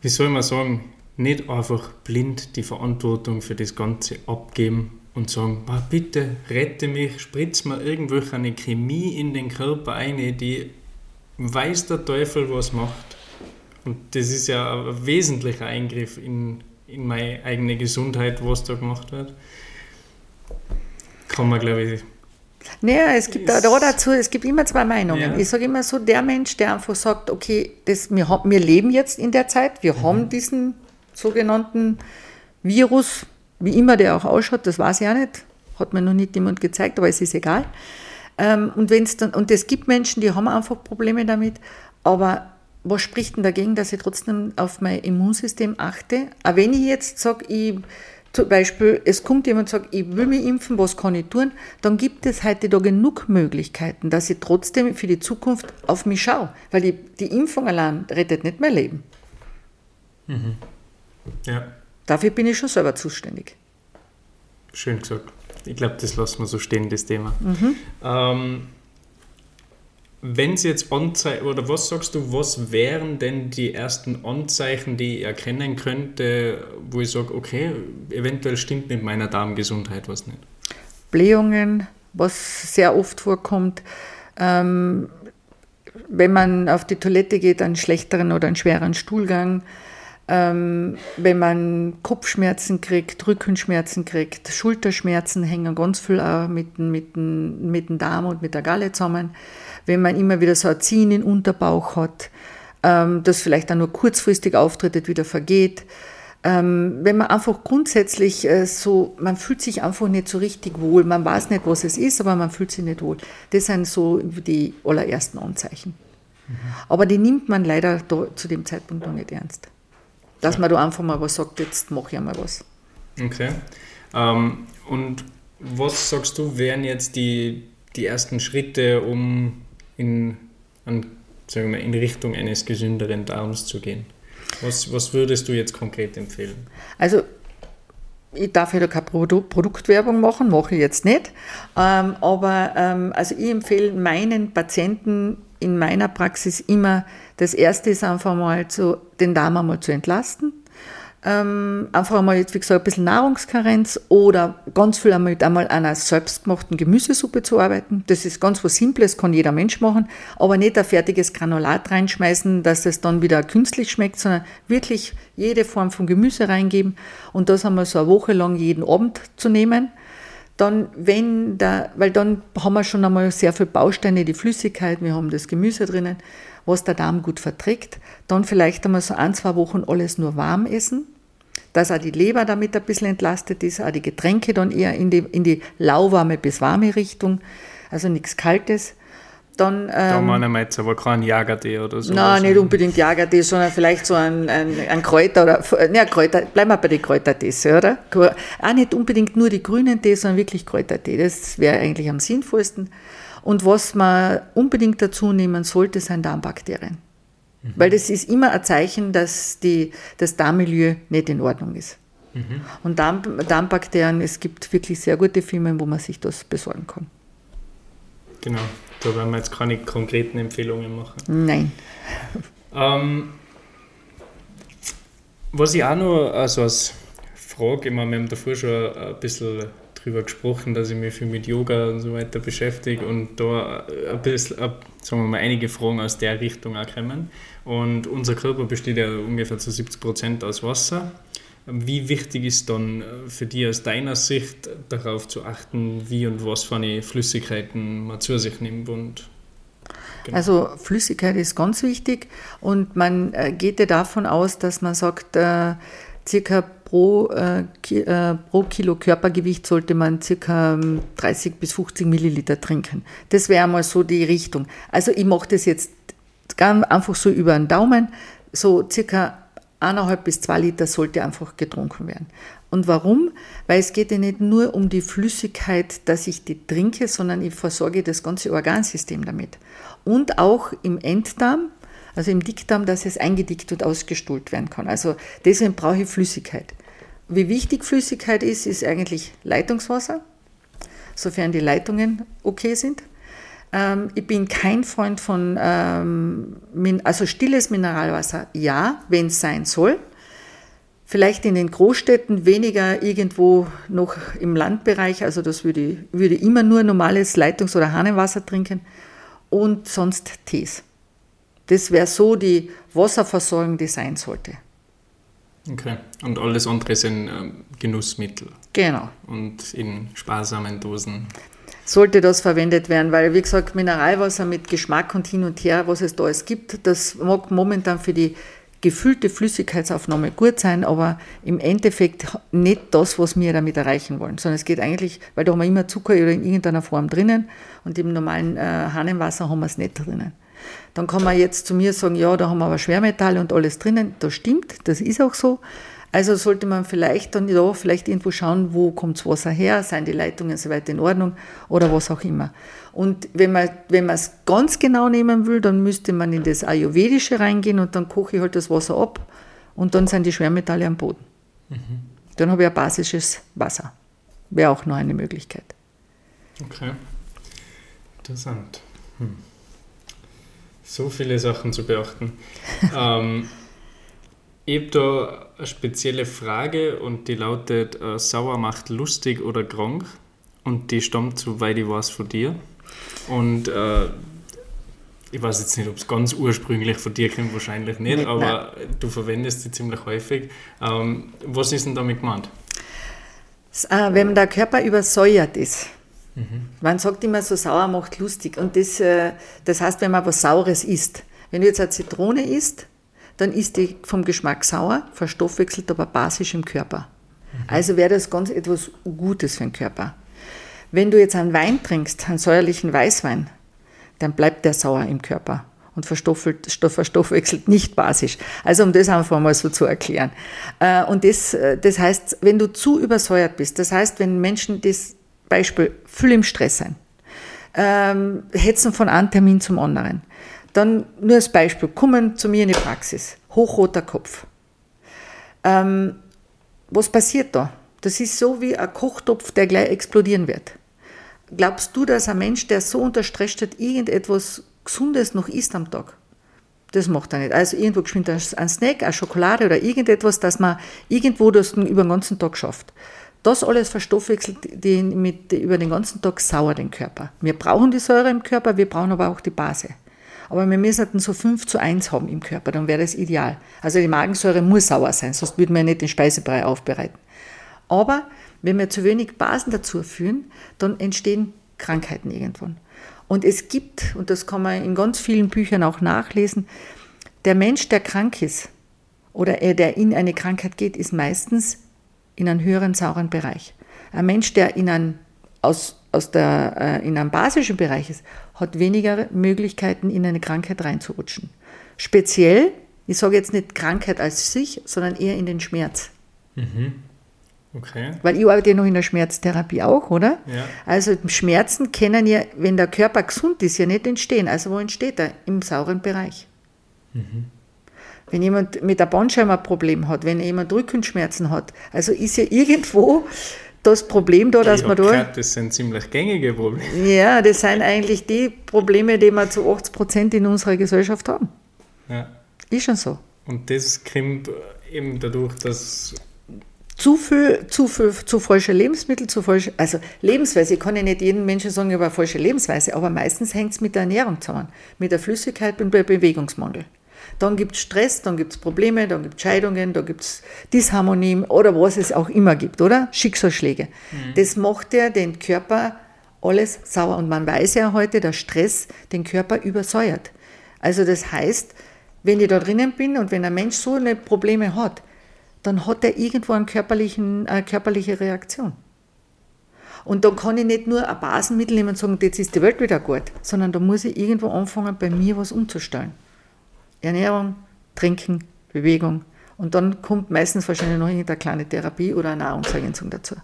wie soll man sagen, nicht einfach blind die Verantwortung für das Ganze abgeben und sagen, "Ah, bitte rette mich, spritz mir irgendwelche eine Chemie in den Körper ein, die weiß der Teufel was macht. Und das ist ja ein wesentlicher Eingriff in, in meine eigene Gesundheit, was da gemacht wird. Kann man, glaube ich, Naja, es gibt da, da dazu, es gibt immer zwei Meinungen. Ja. Ich sage immer so, der Mensch, der einfach sagt, okay, das, wir, haben, wir leben jetzt in der Zeit, wir haben diesen sogenannten Virus, wie immer der auch ausschaut, das weiß ich auch nicht, hat mir noch nicht jemand gezeigt, aber es ist egal. Ähm, und, wenn's dann, und es gibt Menschen, die haben einfach Probleme damit, aber was spricht denn dagegen, dass ich trotzdem auf mein Immunsystem achte? Auch wenn ich jetzt sage, ich zum Beispiel, es kommt jemand und sagt, ich will mich impfen, was kann ich tun? Dann gibt es heute da genug Möglichkeiten, dass ich trotzdem für die Zukunft auf mich schaue. Weil die, die Impfung allein rettet nicht mein Leben. Ja, Dafür bin ich schon selber zuständig. Schön gesagt. Ich glaube, das lassen wir so stehen, das Thema. Ähm, Wenn es jetzt Anzeichen, oder was sagst du, was wären denn die ersten Anzeichen, die ich erkennen könnte, wo ich sage, okay, eventuell stimmt mit meiner Darmgesundheit was nicht? Blähungen, was sehr oft vorkommt. Ähm, wenn man auf die Toilette geht, einen schlechteren oder einen schweren Stuhlgang. Ähm, wenn man Kopfschmerzen kriegt, Rückenschmerzen kriegt, Schulterschmerzen hängen ganz viel auch mit, dem- mit, mit dem Darm und mit der Galle zusammen. Wenn man immer wieder so ein Ziehen im Unterbauch hat, ähm, das vielleicht auch nur kurzfristig auftritt, wieder vergeht. Ähm, wenn man einfach grundsätzlich äh, so, man fühlt sich einfach nicht so richtig wohl, man weiß nicht, was es ist, aber man fühlt sich nicht wohl. Das sind so die allerersten Anzeichen. Aber die nimmt man leider da, zu dem Zeitpunkt noch nicht ernst. Dass man da einfach mal was sagt, jetzt mache ich einmal was. Okay. Ähm, und was sagst du, wären jetzt die, die ersten Schritte, um in, an, sagen wir, in Richtung eines gesünderen Darms zu gehen? Was, was würdest du jetzt konkret empfehlen? Also ich darf ja da keine Produ Produktwerbung machen, mache ich jetzt nicht. Ähm, aber ähm, also ich empfehle meinen Patienten in meiner Praxis immer, das erste ist einfach mal zu, den Darm einmal zu entlasten. Ähm, einfach einmal jetzt, wie gesagt, ein bisschen Nahrungskarenz oder ganz viel einmal mit einmal einer selbstgemachten Gemüsesuppe zu arbeiten. Das ist ganz was Simples, kann jeder Mensch machen, aber nicht ein fertiges Granulat reinschmeißen, dass es dann wieder künstlich schmeckt, sondern wirklich jede Form von Gemüse reingeben und das einmal so eine Woche lang jeden Abend zu nehmen. Dann, wenn da, weil dann haben wir schon einmal sehr viele Bausteine, die Flüssigkeit, wir haben das Gemüse drinnen, was der Darm gut verträgt. Dann vielleicht einmal so ein, zwei Wochen alles nur warm essen, dass auch die Leber damit ein bisschen entlastet ist, auch die Getränke dann eher in die, in die lauwarme bis warme Richtung, also nichts Kaltes. Dann, Da ähm, meinen wir jetzt aber keinen Jagertee oder so. Nein, nicht unbedingt Jagertee, sondern vielleicht so ein, ein, ein Kräuter oder, ne, Kräuter, bleiben wir bei den Kräutertees, oder? Auch nicht unbedingt nur die grünen Tees, sondern wirklich Kräutertee. Das wäre eigentlich am sinnvollsten. Und was man unbedingt dazu nehmen sollte, sind Darmbakterien. Weil das ist immer ein Zeichen, dass die, das Darmmilieu nicht in Ordnung ist. Und Darm, Darmbakterien, es gibt wirklich sehr gute Firmen, wo man sich das besorgen kann. Genau, da werden wir jetzt keine konkreten Empfehlungen machen. Nein. Ähm, was ich auch noch also als Frage, ich meine, wir haben davor schon ein bisschen drüber gesprochen, dass ich mich viel mit Yoga und so weiter beschäftige und da ein bisschen, sagen wir mal, einige Fragen aus der Richtung auch kommen. Und unser Körper besteht ja ungefähr zu 70 Prozent aus Wasser. Wie wichtig ist dann äh, für dich aus deiner Sicht darauf zu achten, wie und was für eine Flüssigkeiten man zu sich nimmt und Genau. Also Flüssigkeit ist ganz wichtig und man äh, geht ja davon aus, dass man sagt, äh, circa pro, pro Kilo Körpergewicht sollte man circa ähm, 30 bis 50 Milliliter trinken. Das wäre mal so die Richtung. Also ich mache das jetzt ganz einfach so über den Daumen, so circa eineinhalb bis zwei Liter sollte einfach getrunken werden. Und warum? Weil es geht ja nicht nur um die Flüssigkeit, dass ich die trinke, sondern ich versorge das ganze Organsystem damit. Und auch im Enddarm, also im Dickdarm, dass es eingedickt und ausgestuhlt werden kann. Also deswegen brauche ich Flüssigkeit. Wie wichtig Flüssigkeit ist, ist eigentlich Leitungswasser, sofern die Leitungen okay sind. Ähm, ich bin kein Freund von, ähm, also stilles Mineralwasser, ja, wenn es sein soll. Vielleicht in den Großstädten weniger irgendwo noch im Landbereich, also das würde ich, würde immer nur normales Leitungs- oder Hahnenwasser trinken und sonst Tees. Das wäre so die Wasserversorgung, die sein sollte. Okay. Und alles andere sind ähm, Genussmittel. Genau. Und in sparsamen Dosen. Sollte das verwendet werden, weil wie gesagt, Mineralwasser mit Geschmack und hin und her, was es da alles gibt, das mag momentan für die gefüllte Flüssigkeitsaufnahme gut sein, aber im Endeffekt nicht das, was wir damit erreichen wollen, sondern es geht eigentlich, weil da haben wir immer Zucker oder in irgendeiner Form drinnen und im normalen äh, Hahnenwasser haben wir es nicht drinnen. Dann kann man jetzt zu mir sagen, ja, da haben wir aber Schwermetalle und alles drinnen. Das stimmt, das ist auch so. Also sollte man vielleicht dann ja, vielleicht irgendwo schauen, wo kommt das Wasser her, sind die Leitungen soweit in Ordnung oder was auch immer. Und wenn man wenn man es ganz genau nehmen will, dann müsste man in das Ayurvedische reingehen und dann koche ich halt das Wasser ab und dann sind die Schwermetalle am Boden. Mhm. Dann habe ich ein basisches Wasser. Wäre auch noch eine Möglichkeit. Okay. Interessant. Hm. So viele Sachen zu beachten. ähm, ich habe da eine spezielle Frage und die lautet: äh, Sauer macht lustig oder krank? Und die stammt, soweit ich weiß, von dir. Und äh, ich weiß jetzt nicht, ob es ganz ursprünglich von dir kommt, wahrscheinlich nicht, nicht aber nein. du verwendest sie ziemlich häufig. Ähm, was ist denn damit gemeint? Äh, wenn der Körper übersäuert ist. Mhm. Man sagt immer, so sauer macht lustig. Und das, äh, das heißt, wenn man was Saures isst. Wenn du jetzt eine Zitrone isst, dann ist die vom Geschmack sauer, verstoffwechselt aber basisch im Körper. Mhm. Also wäre das ganz etwas Gutes für den Körper. Wenn du jetzt einen Wein trinkst, einen säuerlichen Weißwein, dann bleibt der sauer im Körper und verstoffwechselt nicht basisch. Also um das einfach mal so zu erklären. Äh, und das, das heißt, wenn du zu übersäuert bist, das heißt, wenn Menschen das Beispiel viel im Stress sein, ähm, hetzen von einem Termin zum anderen, dann nur als Beispiel, kommen zu mir in die Praxis, hochroter Kopf. Ähm, was passiert da? Das ist so wie ein Kochtopf, der gleich explodieren wird. Glaubst du, dass ein Mensch, der so unter Stress steht, irgendetwas Gesundes noch isst am Tag? Das macht er nicht. Also irgendwo geschwind ein Snack, eine Schokolade oder irgendetwas, dass man irgendwo das über den ganzen Tag schafft. Das alles verstoffwechselt die mit, über den ganzen Tag sauer den Körper. Wir brauchen die Säure im Körper, wir brauchen aber auch die Base. Aber wir müssen so 5 zu 1 haben im Körper, dann wäre das ideal. Also die Magensäure muss sauer sein, sonst würden wir nicht den Speisebrei aufbereiten. Aber wenn wir zu wenig Basen dazu führen, dann entstehen Krankheiten irgendwann. Und es gibt, und das kann man in ganz vielen Büchern auch nachlesen, der Mensch, der krank ist oder der in eine Krankheit geht, ist meistens in einem höheren sauren Bereich. Ein Mensch, der in einem aus, aus der, äh, in einem basischen Bereich ist, hat weniger Möglichkeiten, in eine Krankheit reinzurutschen. Speziell, ich sage jetzt nicht Krankheit als sich, sondern eher in den Schmerz. Mhm. Okay. Weil ich arbeite ja noch in der Schmerztherapie auch, oder? Ja. Also Schmerzen können ja, wenn der Körper gesund ist, ja nicht entstehen. Also wo entsteht er? Im sauren Bereich. Wenn jemand mit der Bandscheibe ein Problem hat, wenn jemand Rückenschmerzen hat, also ist ja irgendwo das Problem da, dass ich man da... gehört, das sind ziemlich gängige Probleme. Ja, das sind eigentlich die Probleme, die wir zu 80 Prozent in unserer Gesellschaft haben. Ja. Ist schon so. Und das kommt eben dadurch, dass Zu viel, zu viel, zu falsche Lebensmittel, zu falsche, also Lebensweise. Ich kann ja nicht jedem Menschen sagen, ich habe eine falsche Lebensweise, aber meistens hängt es mit der Ernährung zusammen, mit der Flüssigkeit und dem Bewegungsmangel. Dann gibt es Stress, dann gibt es Probleme, dann gibt es Scheidungen, dann gibt es Disharmonien oder was es auch immer gibt, oder? Schicksalsschläge. Das macht ja den Körper alles sauer. Und man weiß ja heute, dass Stress den Körper übersäuert. Also das heißt, wenn ich da drinnen bin und wenn ein Mensch so eine Probleme hat, dann hat er irgendwo einen körperlichen, eine körperliche Reaktion. Und dann kann ich nicht nur ein Basenmittel nehmen und sagen, jetzt ist die Welt wieder gut, sondern da muss ich irgendwo anfangen, bei mir was umzustellen. Ernährung, Trinken, Bewegung. Und dann kommt meistens wahrscheinlich noch irgendeine kleine Therapie oder eine Nahrungsergänzung dazu.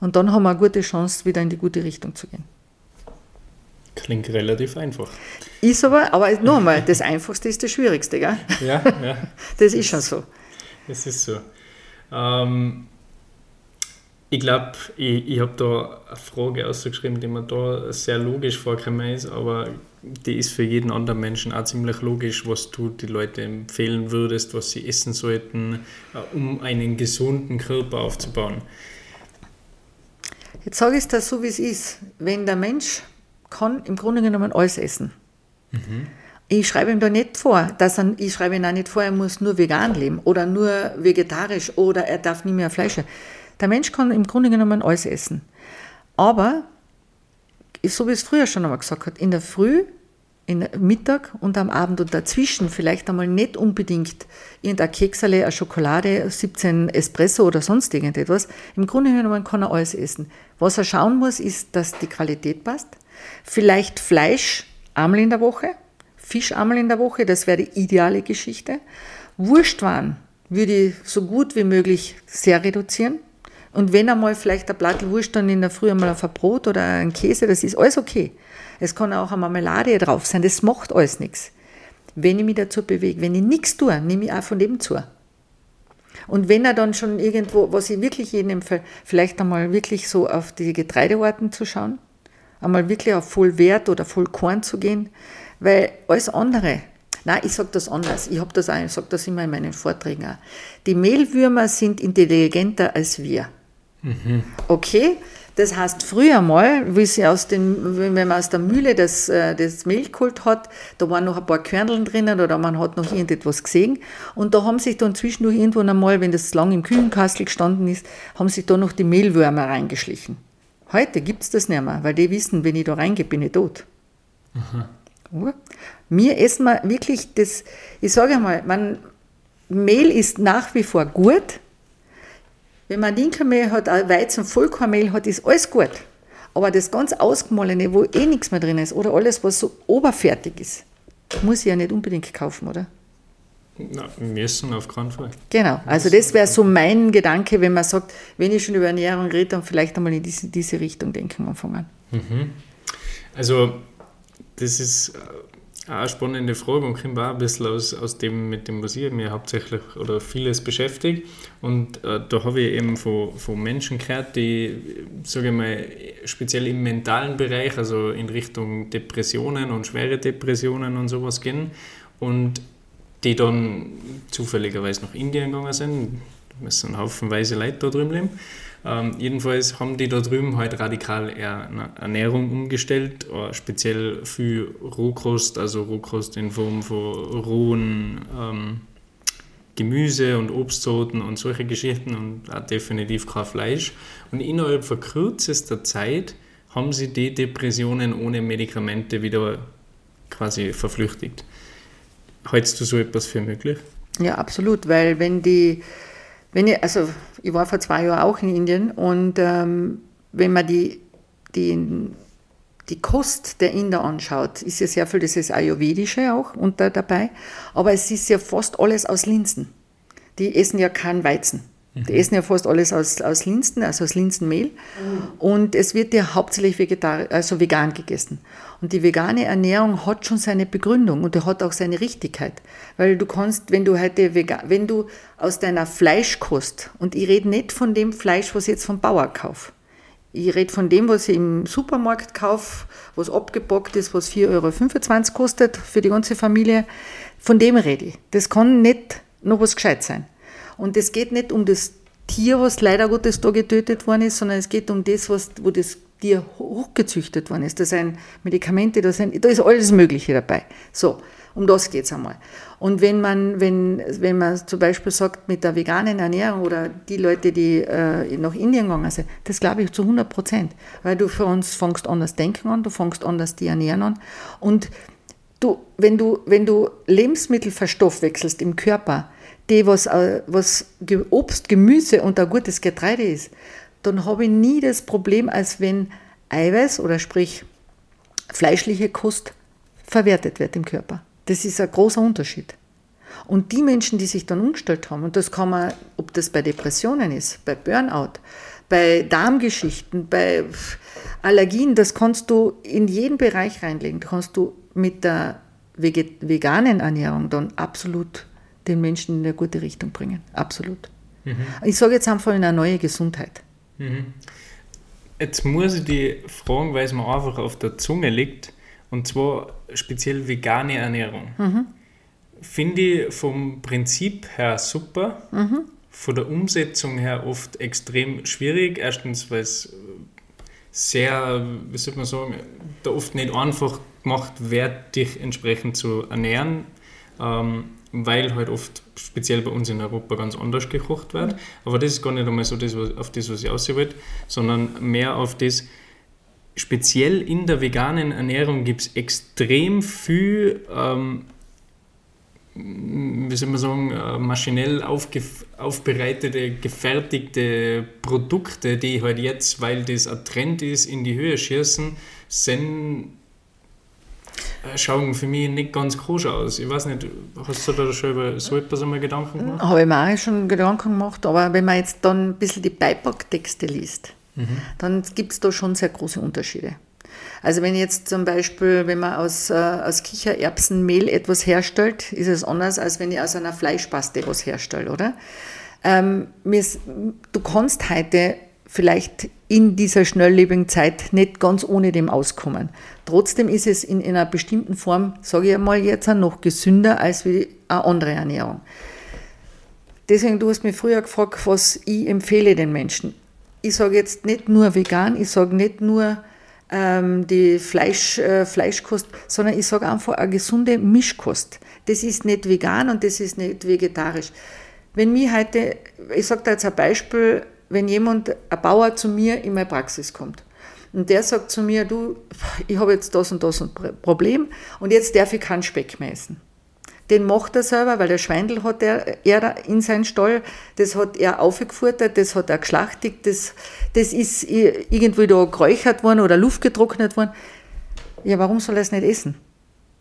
Und dann haben wir eine gute Chance, wieder in die gute Richtung zu gehen. klingt relativ einfach. Ist aber, aber noch einmal, das Einfachste ist das Schwierigste, gell? Ja, ja, Das ist schon so. das ist so. Ähm, ich glaube, ich, ich habe da eine Frage ausgeschrieben, die mir da sehr logisch vorgekommen ist, aber die ist für jeden anderen Menschen auch ziemlich logisch, was du die Leute empfehlen würdest, was sie essen sollten, äh, um einen gesunden Körper aufzubauen. Jetzt sage ich es dir so, wie es ist. Wenn der Mensch kann im Grunde genommen alles essen. Ich schreibe ihm da nicht vor, dass er, ich schreibe ihm auch nicht vor, er muss nur vegan leben oder nur vegetarisch oder er darf nicht mehr Fleisch. essen. Der Mensch kann im Grunde genommen alles essen. Aber, so wie es früher schon einmal gesagt hat, in der Früh, in Mittag und am Abend und dazwischen vielleicht einmal nicht unbedingt irgendein Keksale, eine Schokolade, 17 Espresso oder sonst irgendetwas. Im Grunde genommen kann er alles essen. Was er schauen muss, ist, dass die Qualität passt. Vielleicht Fleisch einmal in der Woche, Fisch einmal in der Woche, das wäre die ideale Geschichte. Wurstwaren würde ich so gut wie möglich sehr reduzieren. Und wenn einmal vielleicht ein Blatt Wurst dann in der Früh einmal auf ein Brot oder ein Käse, das ist alles okay. Es kann auch eine Marmelade drauf sein, das macht alles nichts. Wenn ich mich dazu bewege, wenn ich nichts tue, nehme ich auch von dem zu. Und wenn er dann schon irgendwo, was ich wirklich jedem empfehle, vielleicht einmal wirklich so auf die Getreidearten zu schauen, einmal wirklich auf Vollwert oder Vollkorn zu gehen, weil alles andere, nein, ich sage das anders, ich habe das auch, ich sage das immer in meinen Vorträgen auch. Die Mehlwürmer sind intelligenter als wir. Okay, das heißt, früher mal, wie sie aus den, wenn man aus der Mühle das, äh, das Mehl geholt hat, da waren noch ein paar Körneln drinnen oder man hat noch irgendetwas gesehen. Und da haben sich dann zwischendurch irgendwann einmal, wenn das lang im Küchenkastel gestanden ist, haben sich da noch die Mehlwürmer reingeschlichen. Heute gibt es das nicht mehr, weil die wissen, wenn ich da reingehe, bin ich tot. Ja. Wir essen wir wirklich das, ich sage einmal, man, Mehl ist nach wie vor gut. Wenn man Dinkelmehl hat, Weizen, Vollkornmehl hat, ist alles gut. Aber das ganz Ausgemahlene, wo eh nichts mehr drin ist, oder alles, was so oberfertig ist, muss ich ja nicht unbedingt kaufen, oder? Na, müssen auf keinen Fall. Genau, also das wäre so mein Gedanke, wenn man sagt, wenn ich schon über Ernährung rede, dann vielleicht einmal in diese, diese Richtung denken anfangen. Also, das ist äh, eine spannende Frage und kommt auch ein bisschen aus, aus dem, mit dem, was ich mir hauptsächlich oder vieles beschäftigt. Und äh, da habe ich eben von, von Menschen gehört, die, sage ich mal, speziell im mentalen Bereich, also in Richtung Depressionen und schwere Depressionen und sowas gehen und die dann zufälligerweise nach Indien gegangen sind. Da müssen haufenweise Leute da drüben leben. Ähm, jedenfalls haben die da drüben halt radikal Ernährung umgestellt, äh, speziell für Rohkost, also Rohkost in Form von rohen ähm, Gemüse und Obstsorten und solche Geschichten und auch definitiv kein Fleisch. Und innerhalb von kürzester Zeit haben sie die Depressionen ohne Medikamente wieder quasi verflüchtigt. Hältst du so etwas für möglich? Ja, absolut, weil wenn die, wenn ich, also ich war vor zwei Jahren auch in Indien und ähm, wenn man die die, die Kost der Inder anschaut, ist ja sehr viel, ist Ayurvedische auch unter dabei, aber es ist ja fast alles aus Linsen. Die essen ja keinen Weizen. Die essen ja fast alles aus, aus Linsen, also aus Linsenmehl. Und es wird ja hauptsächlich vegetarisch, also vegan gegessen. Und die vegane Ernährung hat schon seine Begründung und die hat auch seine Richtigkeit. Weil du kannst, wenn du heute vegan, wenn du aus deiner Fleischkost, und ich rede nicht von dem Fleisch, was ich jetzt vom Bauer kaufe, ich rede von dem, was ich im Supermarkt kaufe, was abgepackt ist, was 4,25 Euro kostet für die ganze Familie. Von dem rede ich. Das kann nicht noch was gescheit sein. Und es geht nicht um das Tier, was leider Gottes da getötet worden ist, sondern es geht um das, was, wo das Tier hochgezüchtet worden ist. Da sind Medikamente, da, sind, da ist alles Mögliche dabei. So, um das geht es einmal. Und wenn man, wenn, wenn man zum Beispiel sagt, mit der veganen Ernährung oder die Leute, die äh, nach Indien gegangen sind, das glaube ich zu 100 Prozent. Weil du für uns fängst anders denken an, du fängst anders die ernähren an. Und du, wenn du, wenn du Lebensmittel verstoffwechselst im Körper, die was, äh, was Obst, Gemüse und ein gutes Getreide ist, dann habe ich nie das Problem, als wenn Eiweiß oder sprich fleischliche Kost verwertet wird im Körper. Das ist ein großer Unterschied. Und die Menschen, die sich dann umgestellt haben, und das kann man, ob das bei Depressionen ist, bei Burnout, bei Darmgeschichten, bei Allergien, das kannst du in jeden Bereich reinlegen. Da kannst du mit der veganen Ernährung dann absolut den Menschen in eine gute Richtung bringen. Absolut. Mhm. Ich sage jetzt einfach in eine neue Gesundheit. Mhm. Jetzt muss ich die fragen, weil es mir einfach auf der Zunge liegt, und zwar speziell vegane Ernährung. Mhm. Finde ich vom Prinzip her super, mhm. von der Umsetzung her oft extrem schwierig. Erstens, weil es sehr, wie soll man sagen, da oft nicht einfach gemacht wird, dich entsprechend zu ernähren. Ähm, weil halt oft speziell bei uns in Europa ganz anders gekocht wird. Aber das ist gar nicht einmal so das, was, auf das, was ich aussehen will, sondern mehr auf das, speziell in der veganen Ernährung gibt es extrem viel, ähm, wie soll man sagen, äh, maschinell aufbereitete, gefertigte Produkte, die halt jetzt, weil das ein Trend ist, in die Höhe schießen, sind schauen für mich nicht ganz koscher aus. Ich weiß nicht, hast du da schon über so etwas einmal Gedanken gemacht? Habe ich mir auch schon Gedanken gemacht, aber wenn man jetzt dann ein bisschen die Beipacktexte liest, mhm. dann gibt es da schon sehr große Unterschiede. Also wenn jetzt zum Beispiel, wenn man aus, äh, aus Kichererbsenmehl etwas herstellt, ist es anders, als wenn ich aus einer Fleischpaste was herstelle, oder? Ähm, du kannst heute vielleicht in dieser schnelllebigen Zeit nicht ganz ohne dem auskommen. Trotzdem ist es in einer bestimmten Form, sage ich einmal jetzt, noch gesünder als wie eine andere Ernährung. Deswegen, du hast mich früher gefragt, was ich empfehle den Menschen. Ich sage jetzt nicht nur vegan, ich sage nicht nur ähm, die Fleisch, äh, Fleischkost, sondern ich sage einfach eine gesunde Mischkost. Das ist nicht vegan und das ist nicht vegetarisch. Wenn mir heute, ich sage da jetzt ein Beispiel, wenn jemand, ein Bauer zu mir in meine Praxis kommt und der sagt zu mir, du, ich habe jetzt das und das ein Problem und jetzt darf ich keinen Speck mehr essen. Den macht er selber, weil der Schweindel hat er, er in seinen Stall, das hat er aufgefuttert, das hat er geschlachtigt, das, das ist irgendwie da geräuchert worden oder Luft getrocknet worden. Ja, warum soll er es nicht essen?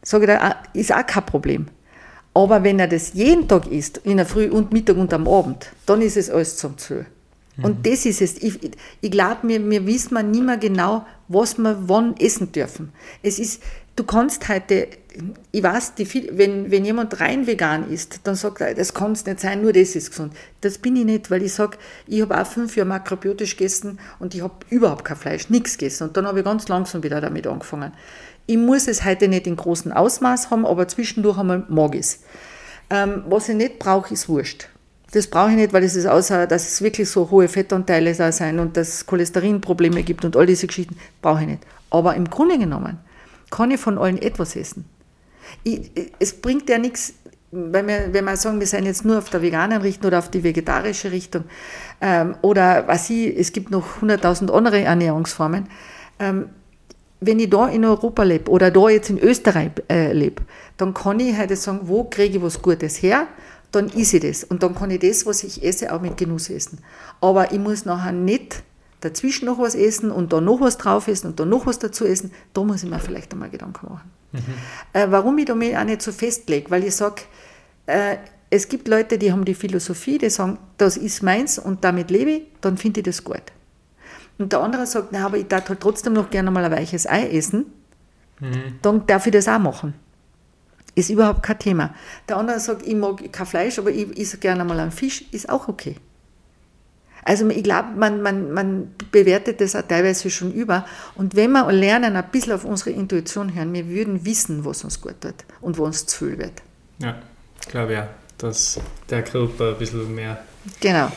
Sage ich ah, ist auch kein Problem. Aber wenn er das jeden Tag isst, in der Früh und Mittag und am Abend, dann ist es alles zum Ziel. Und mhm. das ist es. Ich, ich glaube, wir, wir wissen man nicht mehr genau, was wir wann essen dürfen. Es ist, du kannst heute, ich weiß, die, wenn, wenn jemand rein vegan ist, dann sagt er, das kann es nicht sein, nur das ist gesund. Das bin ich nicht, weil ich sage, ich habe auch fünf Jahre makrobiotisch gegessen und ich habe überhaupt kein Fleisch, nichts gegessen. Und dann habe ich ganz langsam wieder damit angefangen. Ich muss es heute nicht in großem Ausmaß haben, aber zwischendurch einmal mag ich es. Ähm, was ich nicht brauche, ist Wurst. Das brauche ich nicht, weil es ist außer, dass es wirklich so hohe Fettanteile da sein und dass es Cholesterinprobleme gibt und all diese Geschichten, brauche ich nicht. Aber im Grunde genommen kann ich von allen etwas essen. Ich, es bringt ja nichts, wenn wir, wenn wir sagen, wir sind jetzt nur auf der veganen Richtung oder auf die vegetarische Richtung ähm, oder was ich, es gibt noch 100.000 andere Ernährungsformen. Ähm, wenn ich da in Europa lebe oder da jetzt in Österreich äh, lebe, dann kann ich heute sagen, wo kriege ich was Gutes her dann esse ich das. Und dann kann ich das, was ich esse, auch mit Genuss essen. Aber ich muss nachher nicht dazwischen noch was essen und da noch was drauf essen und da noch was dazu essen, da muss ich mir vielleicht einmal Gedanken machen. Mhm. Äh, warum ich da mich auch nicht so festlege, weil ich sage, äh, es gibt Leute, die haben die Philosophie, die sagen, das ist meins und damit lebe ich, dann finde ich das gut. Und der andere sagt, na, aber ich darf halt trotzdem noch gerne mal ein weiches Ei essen, mhm. dann darf ich das auch machen. Ist überhaupt kein Thema. Der andere sagt, ich mag kein Fleisch, aber ich esse gerne mal einen Fisch, ist auch okay. Also ich glaube, man, man, man bewertet das auch teilweise schon über. Und wenn wir lernen, ein bisschen auf unsere Intuition hören, wir würden wissen, was uns gut tut und wo uns zu viel wird. Ja, ich glaube ja, dass der Körper ein bisschen mehr genau.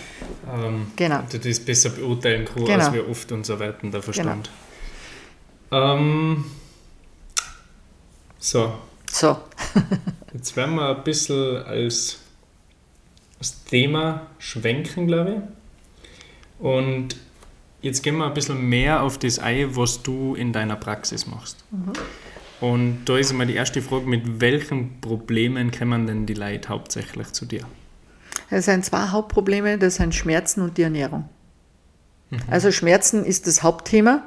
Ähm, genau. das besser beurteilen kann, genau. als wir oft unser wertender Verstand. Genau. Ähm, so. So. Jetzt werden wir ein bisschen als, als Thema schwenken, glaube ich. Und jetzt gehen wir ein bisschen mehr auf das ein, was du in deiner Praxis machst. Mhm. Und da ist immer die erste Frage, mit welchen Problemen kommen denn die Leute hauptsächlich zu dir? Es sind zwei Hauptprobleme, das sind Schmerzen und die Ernährung. Mhm. Also Schmerzen ist das Hauptthema,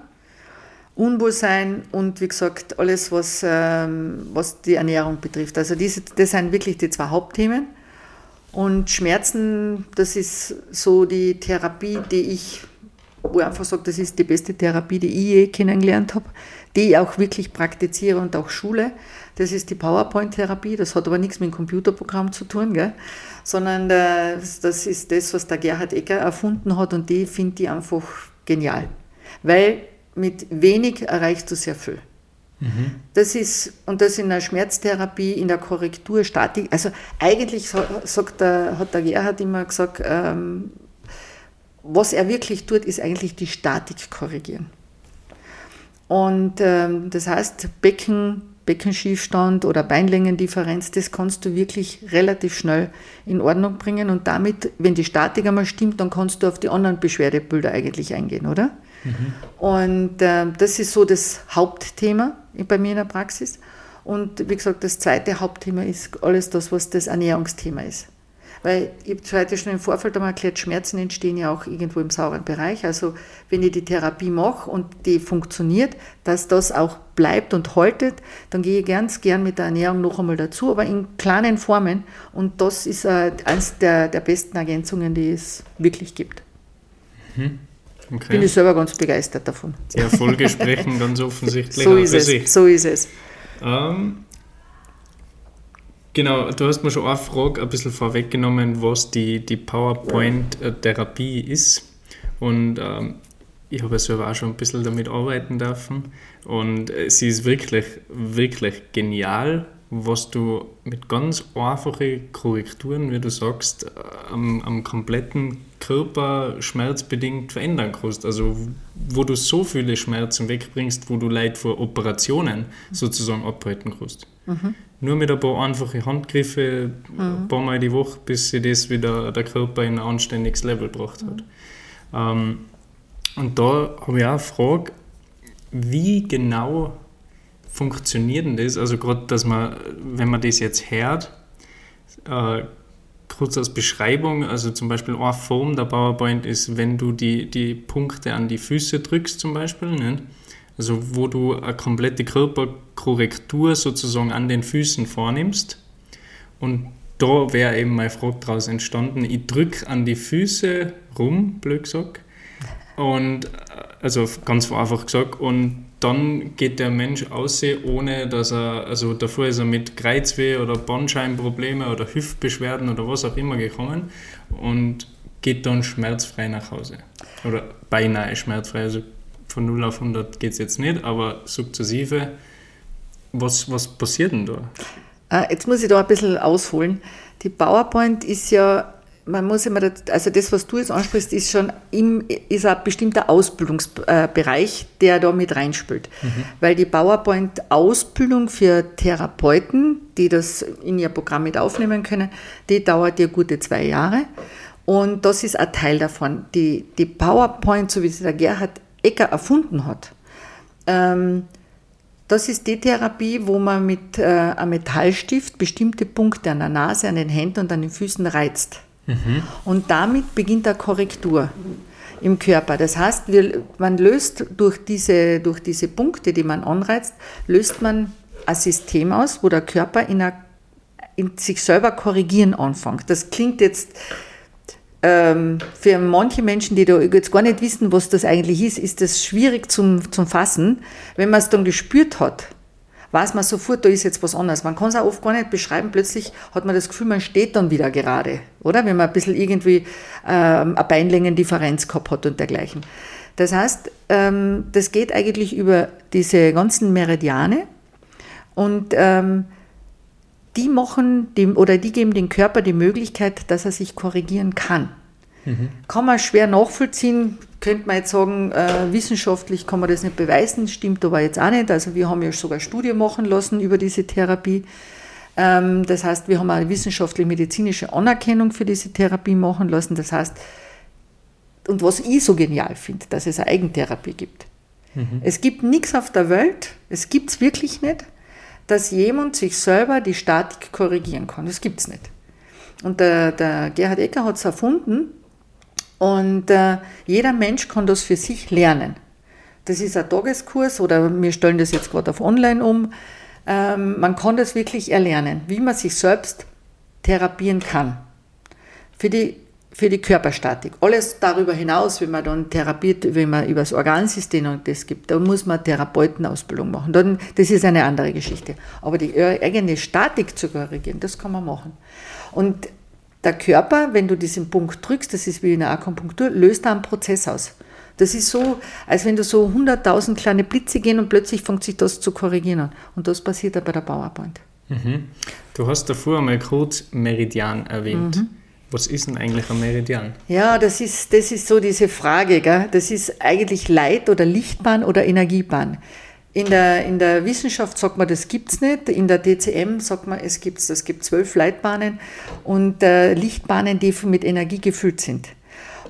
Unwohlsein und wie gesagt alles, was, ähm, was die Ernährung betrifft. Also diese, das sind wirklich die zwei Hauptthemen. Und Schmerzen, das ist so die Therapie, die ich, wo ich einfach sage, das ist die beste Therapie, die ich je kennengelernt habe, die ich auch wirklich praktiziere und auch schule. Das ist die PowerPoint-Therapie, das hat aber nichts mit dem Computerprogramm zu tun, gell? sondern das, das ist das, was der Gerhard Ecker erfunden hat und die finde ich einfach genial. Weil mit wenig erreichst du sehr viel. Mhm. Das ist, und das in der Schmerztherapie, in der Korrektur, Statik, also eigentlich sagt der, hat der Gerhard immer gesagt, ähm, was er wirklich tut, ist eigentlich die Statik korrigieren. Und ähm, das heißt, Becken, Beckenschiefstand oder Beinlängendifferenz, das kannst du wirklich relativ schnell in Ordnung bringen und damit, wenn die Statik einmal stimmt, dann kannst du auf die anderen Beschwerdebilder eigentlich eingehen, oder? Mhm. Und äh, das ist so das Hauptthema bei mir in der Praxis. Und wie gesagt, das zweite Hauptthema ist alles das, was das Ernährungsthema ist. Weil ich habe heute schon im Vorfeld einmal erklärt, Schmerzen entstehen ja auch irgendwo im sauren Bereich. Also wenn ich die Therapie mache und die funktioniert, dass das auch bleibt und haltet, dann gehe ich ganz gern mit der Ernährung noch einmal dazu, aber in kleinen Formen. Und das ist äh, eines der, der besten Ergänzungen, die es wirklich gibt. Mhm. Okay. Bin ich selber ganz begeistert davon. Die Erfolge sprechen ganz offensichtlich so ist es, sich. So ist es. Ähm, genau, du hast mir schon eine Frage ein bisschen vorweggenommen, was die, die PowerPoint-Therapie ist. Und ähm, ich habe ja selber auch schon ein bisschen damit arbeiten dürfen. Und äh, sie ist wirklich, wirklich genial, was du mit ganz einfachen Korrekturen, wie du sagst, äh, am, am kompletten Körper schmerzbedingt verändern kannst. Also wo du so viele Schmerzen wegbringst, wo du Leid vor Operationen sozusagen abhalten kannst. Mhm. Nur mit ein paar einfachen Handgriffe, mhm. ein paar Mal die Woche, bis sich das wieder der Körper in ein anständiges Level gebracht hat. Mhm. Ähm, und da habe ich auch eine Frage, wie genau funktioniert denn das? Also gerade, dass man, wenn man das jetzt hört, äh, kurz als Beschreibung, also zum Beispiel eine Form der PowerPoint ist, wenn du die, die Punkte an die Füße drückst zum Beispiel, ne? also wo du eine komplette Körperkorrektur sozusagen an den Füßen vornimmst. Und da wäre eben meine Frage daraus entstanden, ich drücke an die Füße rum, blöd gesagt, und äh, also ganz einfach gesagt, und dann geht der Mensch aussehen, ohne dass er, also davor ist er mit Kreuzweh oder Bandscheibenprobleme oder Hüftbeschwerden oder was auch immer gekommen und geht dann schmerzfrei nach Hause. Oder beinahe schmerzfrei. Also von 0 auf 100 geht es jetzt nicht, aber sukzessive. Was, was passiert denn da? Ah, jetzt muss ich da ein bisschen ausholen. Die PowerPoint ist ja man muss immer, also das, was du jetzt ansprichst, ist schon im, ist ein bestimmter Ausbildungsbereich, der da mit reinspielt. Mhm. Weil die PowerPoint-Ausbildung für Therapeuten, die das in ihr Programm mit aufnehmen können, die dauert ja gute zwei Jahre. Und das ist ein Teil davon. Die, die PowerPoint, so wie sie der Gerhard Ecker erfunden hat, ähm, das ist die Therapie, wo man mit äh, einem Metallstift bestimmte Punkte an der Nase, an den Händen und an den Füßen reizt. Und damit beginnt eine Korrektur. im Körper. Das heißt, wir, man löst durch diese, durch diese Punkte, die man anreizt, löst man ein System aus, wo der Körper in, a, in sich selber korrigieren anfängt. Das klingt jetzt ähm, für manche Menschen, die da jetzt gar nicht wissen, was das eigentlich ist, ist das schwierig zum, zum Fassen. Wenn man es dann gespürt hat, weiß man sofort, da ist jetzt was anderes. Man kann es auch oft gar nicht beschreiben. Plötzlich hat man das Gefühl, man steht dann wieder gerade, oder? Wenn man ein bisschen irgendwie ähm, eine Beinlängendifferenz gehabt hat und dergleichen. Das heißt, ähm, das geht eigentlich über diese ganzen Meridiane und ähm, die machen dem, oder die geben dem Körper die Möglichkeit, dass er sich korrigieren kann. Mhm. Kann man schwer nachvollziehen, könnte man jetzt sagen, äh, wissenschaftlich kann man das nicht beweisen, stimmt aber jetzt auch nicht. Also wir haben ja sogar Studie machen lassen über diese Therapie. Ähm, das heißt, wir haben eine wissenschaftlich-medizinische Anerkennung für diese Therapie machen lassen. Das heißt, und was ich so genial finde, dass es eine Eigentherapie gibt. Mhm. Es gibt nichts auf der Welt, es gibt es wirklich nicht, dass jemand sich selber die Statik korrigieren kann. Das gibt es nicht. Und der, der Gerhard Ecker hat es erfunden und äh, jeder Mensch kann das für sich lernen. Das ist ein Tageskurs oder wir stellen das jetzt gerade auf Online um. Ähm, man kann das wirklich erlernen, wie man sich selbst therapieren kann. Für die, für die Körperstatik. Alles darüber hinaus, wenn man dann therapiert, wenn man über das Organsystem und das gibt, da muss man Therapeutenausbildung machen. Dann, das ist eine andere Geschichte. Aber die eigene Statik zu korrigieren, das kann man machen. Und der Körper, wenn du diesen Punkt drückst, das ist wie in der Akupunktur, löst da einen Prozess aus. Das ist so, als wenn du so 100.000 kleine Blitze gehen und plötzlich fängt sich das zu korrigieren. Und das passiert auch bei der PowerPoint. Mhm. Du hast davor einmal kurz Meridian erwähnt. Mhm. Was ist denn eigentlich ein Meridian? Ja, das ist, das ist so diese Frage. Gell? Das ist eigentlich Leit- oder Lichtbahn oder Energiebahn. In der, in der Wissenschaft sagt man, das gibt es nicht. In der DCM sagt man, es gibt es. Es gibt zwölf Leitbahnen und äh, Lichtbahnen, die mit Energie gefüllt sind.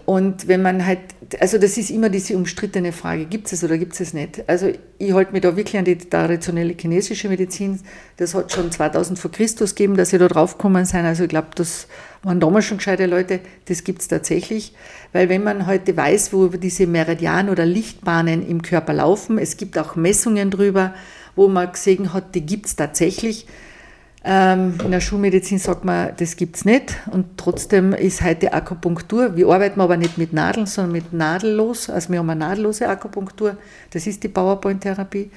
Und wenn man halt, also das ist immer diese umstrittene Frage, gibt es oder gibt es es nicht? Also ich halte mich da wirklich an die traditionelle chinesische Medizin. Das hat schon 2000 vor Christus gegeben, dass sie da drauf gekommen sind. Also ich glaube, das waren damals schon gescheite Leute. Das gibt es tatsächlich. Weil wenn man heute weiß, wo diese Meridian- oder Lichtbahnen im Körper laufen, es gibt auch Messungen drüber, wo man gesehen hat, die gibt es tatsächlich ähm, in der Schulmedizin sagt man, das gibt es nicht. Und trotzdem ist heute Akupunktur. Wir arbeiten aber nicht mit Nadeln, sondern mit nadellos. Also wir haben eine nadellose Akupunktur. Das ist die PowerPoint-Therapie.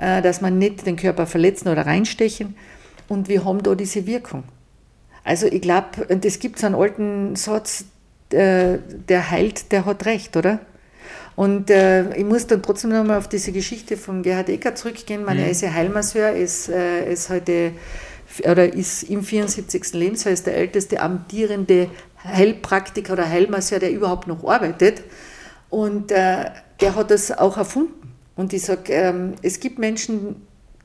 Äh, dass man nicht den Körper verletzen oder reinstechen. Und wir haben da diese Wirkung. Also ich glaube, es gibt so einen alten Satz, äh, der heilt, der hat recht, oder? Und äh, ich muss dann trotzdem nochmal auf diese Geschichte von Gerhard Ecker zurückgehen. Man, mhm. Er ist ja Heilmasseur, ist, äh, ist heute oder ist im 74. Lebensjahr ist der älteste amtierende Heilpraktiker oder Heilmasseur, der überhaupt noch arbeitet. Und äh, der hat das auch erfunden. Und ich sage, ähm, es gibt Menschen,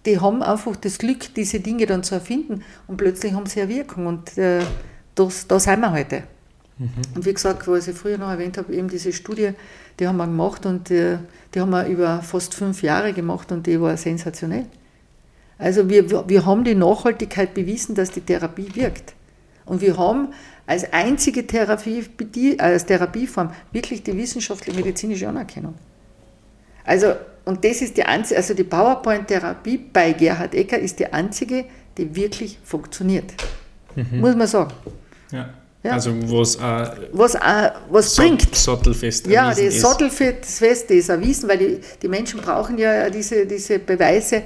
die haben einfach das Glück, diese Dinge dann zu erfinden und plötzlich haben sie eine Wirkung. Und äh, das, da sind wir heute. Mhm. Und wie gesagt, was ich früher noch erwähnt habe, eben diese Studie, die haben wir gemacht und die, äh, die haben wir über fast fünf Jahre gemacht und die war sensationell. Also wir, wir haben die Nachhaltigkeit bewiesen, dass die Therapie wirkt. Und wir haben als einzige Therapie, als Therapieform wirklich die wissenschaftliche medizinische Anerkennung. Also, und das ist die einzige, also die PowerPoint-Therapie bei Gerhard Ecker ist die einzige, die wirklich funktioniert. Mhm. Muss man sagen. Ja. Ja. Also was auch was, auch, was bringt. Sattelfest Ja, das Sattelfest ist erwiesen, weil die, die Menschen brauchen ja diese, diese Beweise.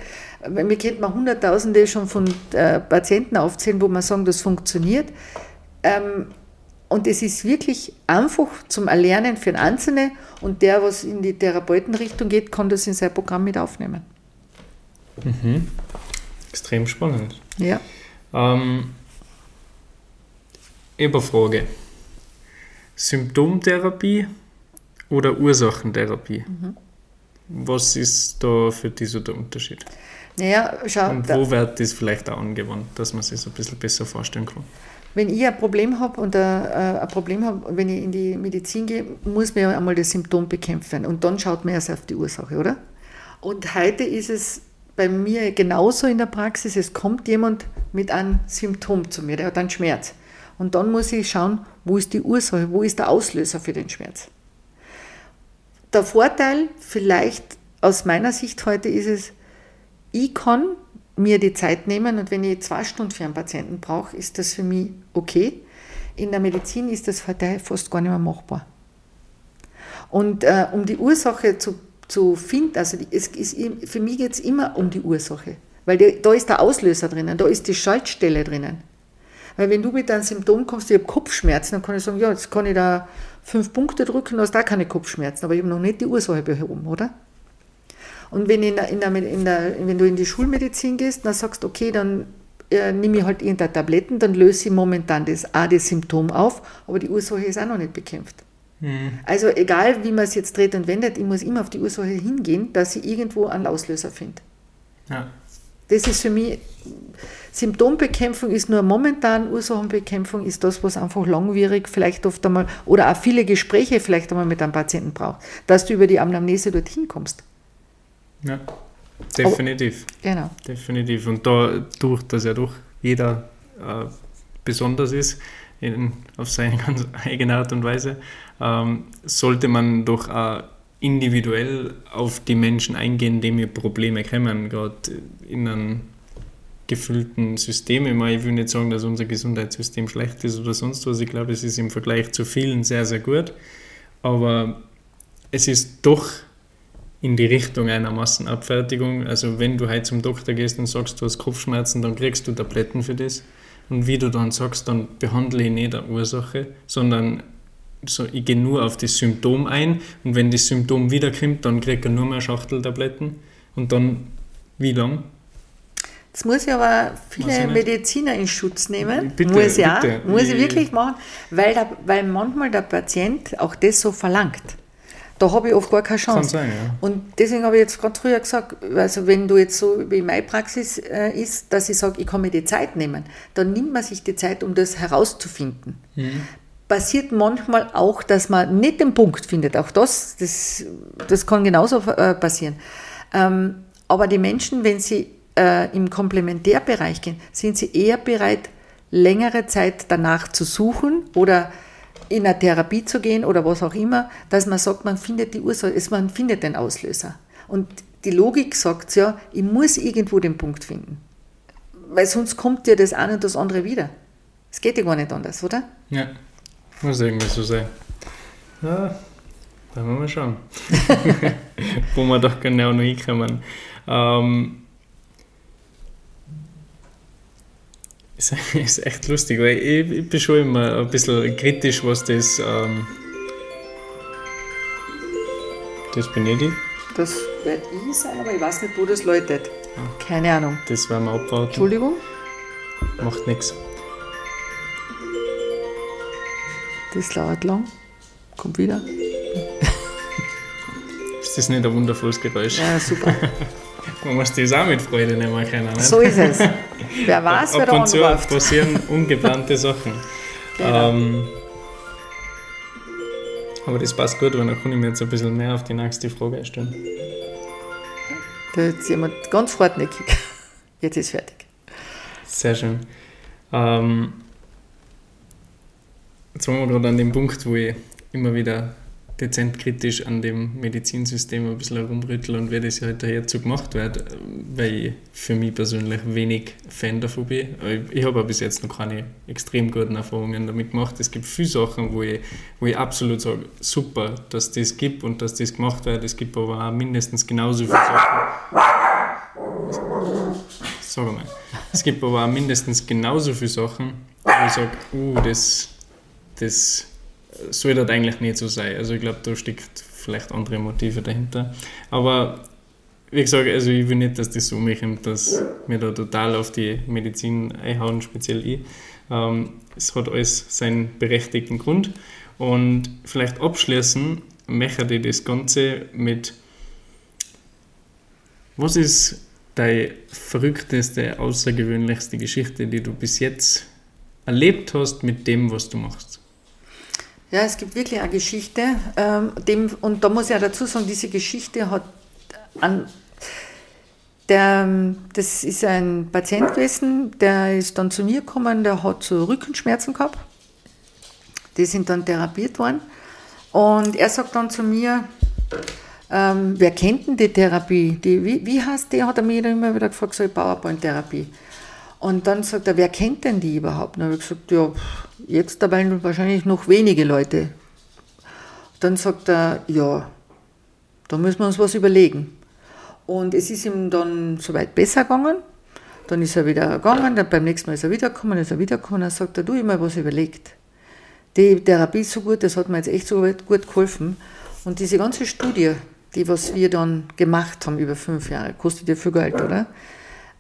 Mir kennt man Hunderttausende schon von äh, Patienten aufzählen, wo man sagen, das funktioniert. Ähm, und es ist wirklich einfach zum Erlernen für den Einzelnen und der, was in die Therapeutenrichtung geht, kann das in sein Programm mit aufnehmen. Mhm. Extrem spannend. Ja. Ähm, Überfrage. Symptomtherapie oder Ursachentherapie? Mhm. Was ist da für dich so der Unterschied? Naja, schau. Und wo wird das vielleicht auch angewandt, dass man sich so ein bisschen besser vorstellen kann? Wenn ich ein Problem habe und ein, äh, ein Problem habe, wenn ich in die Medizin gehe, muss man ja einmal das Symptom bekämpfen und dann schaut man erst auf die Ursache, oder? Und heute ist es bei mir genauso in der Praxis, es kommt jemand mit einem Symptom zu mir, der hat einen Schmerz. Und dann muss ich schauen, wo ist die Ursache, wo ist der Auslöser für den Schmerz. der Vorteil vielleicht aus meiner Sicht heute ist es, ich kann mir die Zeit nehmen und wenn ich zwei Stunden für einen Patienten brauche, ist das für mich okay. In der Medizin ist das heute fast gar nicht mehr machbar. Und äh, um die Ursache zu, zu finden, also die, es ist, für mich geht es immer um die Ursache, weil die, da ist der Auslöser drinnen, da ist die Schaltstelle drinnen. Weil wenn du mit einem Symptom kommst, ich habe Kopfschmerzen, dann kann ich sagen, ja, jetzt kann ich da fünf Punkte drücken, du hast da keine Kopfschmerzen, aber ich habe noch nicht die Ursache behoben, oder? Und wenn, in der, in der, in der, wenn du in die Schulmedizin gehst, dann sagst du, okay, dann äh, nehme ich halt irgendeine Tabletten, dann löse ich momentan das, auch das Symptom auf, aber die Ursache ist auch noch nicht bekämpft. Mhm. Also egal, wie man es jetzt dreht und wendet, ich muss immer auf die Ursache hingehen, dass ich irgendwo einen Auslöser finde. Ja. Das ist für mich, Symptombekämpfung ist nur momentan, Ursachenbekämpfung ist das, was einfach langwierig vielleicht oft einmal, oder auch viele Gespräche vielleicht einmal mit einem Patienten braucht, dass du über die Anamnese dorthin kommst. Ja, definitiv. Oh, genau. Definitiv. Und dadurch, dass ja doch jeder äh, besonders ist, in, auf seine ganz eigene Art und Weise, ähm, sollte man doch auch individuell auf die Menschen eingehen, die mir Probleme kommen, gerade in einem gefüllten System. Ich will nicht sagen, dass unser Gesundheitssystem schlecht ist oder sonst was. Ich glaube, es ist im Vergleich zu vielen sehr, sehr gut. Aber es ist doch in die Richtung einer Massenabfertigung. Also wenn du heute zum Doktor gehst und sagst, du hast Kopfschmerzen, dann kriegst du Tabletten für das. Und wie du dann sagst, dann behandle ich nicht die Ursache, sondern so, ich gehe nur auf das Symptom ein und wenn das Symptom wiederkommt, dann kriege ich nur mehr Schachteltabletten. Und dann wie lang? Das muss ich aber viele Mediziner in Schutz nehmen. Bitte, muss ich auch, muss ich wirklich machen, weil, der, weil manchmal der Patient auch das so verlangt. Da habe ich oft gar keine Chance. Kann sein, ja. Und deswegen habe ich jetzt gerade früher gesagt, also wenn du jetzt so wie meine Praxis äh, ist, dass ich sage, ich kann mir die Zeit nehmen, dann nimmt man sich die Zeit, um das herauszufinden. Mhm. Passiert manchmal auch, dass man nicht den Punkt findet. Auch das, das, das kann genauso äh, passieren. Ähm, aber die Menschen, wenn sie äh, im Komplementärbereich gehen, sind sie eher bereit, längere Zeit danach zu suchen oder in eine Therapie zu gehen oder was auch immer, dass man sagt, man findet die Ursache, man findet den Auslöser. Und die Logik sagt ja, ich muss irgendwo den Punkt finden. Weil sonst kommt ja das eine und das andere wieder. Es geht ja gar nicht anders, oder? Ja, muss irgendwie so sein. Ja, da wollen wir schauen. Wo wir doch genau noch hinkommen. Ähm, ist, ist echt lustig, weil ich, ich, bin schon immer ein bisschen kritisch, was das. Ähm, das bin ich. Das werde ich sein, aber ich weiß nicht, wo das läutet. Ah. Keine Ahnung. Das werden wir abwarten. Entschuldigung? Macht nichts. Das dauert lang. Kommt wieder. Ist das nicht ein wundervolles Geräusch? Ja, super. Man muss das auch mit Freude nehmen können. Nicht? So ist es. Wer weiß, wer da und zu passieren ungeplante Sachen. Genau. Ähm, aber das passt gut, weil dann kann ich mir jetzt ein bisschen mehr auf die nächste Frage stellen. Da ist jemand ganz hartnäckig. Jetzt ist fertig. Sehr schön. Ähm, jetzt waren wir gerade an dem Punkt, wo ich immer wieder dezent kritisch an dem Medizinsystem ein bisschen herumrütteln und wie das halt dazu gemacht wird, weil ich für mich persönlich wenig Fan davon bin. Ich habe bis jetzt noch keine extrem guten Erfahrungen damit gemacht. Es gibt viele Sachen, wo ich, wo ich absolut sage, super, dass das gibt und dass das gemacht wird. Es gibt aber auch mindestens genauso viele Sachen. Sag mal. Es gibt aber auch mindestens genauso viele Sachen, wo ich sage, uh, das, das soll das eigentlich nicht so sein. Also ich glaube, da steckt vielleicht andere Motive dahinter. Aber wie gesagt, also ich will nicht, dass das so mich dass wir da total auf die Medizin einhauen, speziell ich. Ähm, es hat alles seinen berechtigten Grund. Und vielleicht abschließen möchte ich das Ganze mit, was ist deine verrückteste, außergewöhnlichste Geschichte, die du bis jetzt erlebt hast mit dem, was du machst? Ja, es gibt wirklich eine Geschichte. Ähm, dem, und da muss ich auch dazu sagen, diese Geschichte hat an, der, das ist ein Patient gewesen, der ist dann zu mir gekommen, der hat so Rückenschmerzen gehabt. Die sind dann therapiert worden. Und er sagt dann zu mir, ähm, wer kennt denn die Therapie? Die, wie, wie heißt die? Hat er mir immer wieder gefragt, so PowerPoint-Therapie. Und dann sagt er, wer kennt denn die überhaupt? dann habe ich gesagt, ja, jetzt dabei wahrscheinlich noch wenige Leute. Dann sagt er, ja, da müssen wir uns was überlegen. Und es ist ihm dann soweit besser gegangen. Dann ist er wieder gegangen, dann beim nächsten Mal ist er wiedergekommen, ist er wiedergekommen, dann sagt er, du, ich mir was überlegt. Die Therapie ist so gut, das hat mir jetzt echt so gut geholfen. Und diese ganze Studie, die was wir dann gemacht haben über fünf Jahre, kostet ja viel Geld, oder?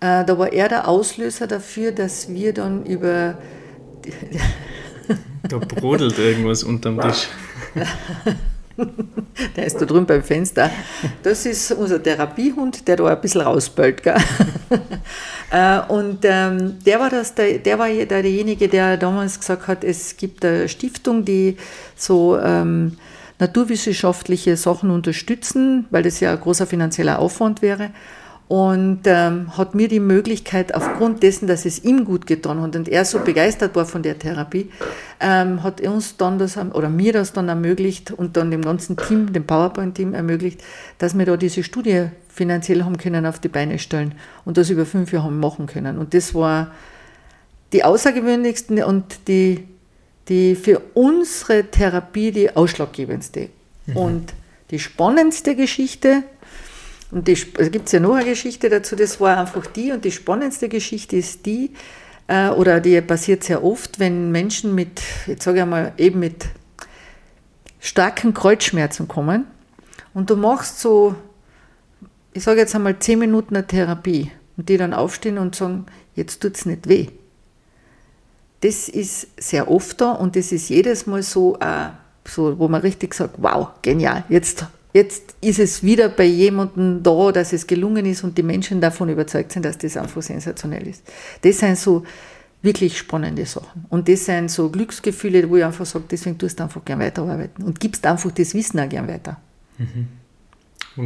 Äh, da war er der Auslöser dafür, dass wir dann über... da brodelt irgendwas unterm Tisch. der ist da drüben beim Fenster. Das ist unser Therapiehund, der da ein bisschen rausbellt. Äh, und ähm, der war, das, der, der war derjenige, der damals gesagt hat, es gibt eine Stiftung, die so ähm, naturwissenschaftliche Sachen unterstützen, weil das ja ein großer finanzieller Aufwand wäre und ähm, hat mir die Möglichkeit, aufgrund dessen, dass es ihm gut getan hat und er so begeistert war von der Therapie, ähm, hat uns dann das, oder mir das dann ermöglicht und dann dem ganzen Team, dem PowerPoint-Team ermöglicht, dass wir da diese Studie finanziell haben können auf die Beine stellen und das über fünf Jahre haben machen können. Und das war die außergewöhnlichsten und die, die für unsere Therapie die ausschlaggebendste. Mhm. Und die spannendste Geschichte, und es also gibt ja noch eine Geschichte dazu, das war einfach die, und die spannendste Geschichte ist die, äh, oder die passiert sehr oft, wenn Menschen mit, jetzt sage ich mal, eben mit starken Kreuzschmerzen kommen und du machst so, ich sage jetzt einmal zehn Minuten eine Therapie und die dann aufstehen und sagen, jetzt tut es nicht weh. Das ist sehr oft da und das ist jedes Mal so, äh, so, wo man richtig sagt, wow, genial, jetzt Jetzt ist es wieder bei jemandem da, dass es gelungen ist und die Menschen davon überzeugt sind, dass das einfach sensationell ist. Das sind so wirklich spannende Sachen. Und das sind so Glücksgefühle, wo ich einfach sage, deswegen tust du einfach gern weiterarbeiten und gibst einfach das Wissen auch gern weiter. Mhm.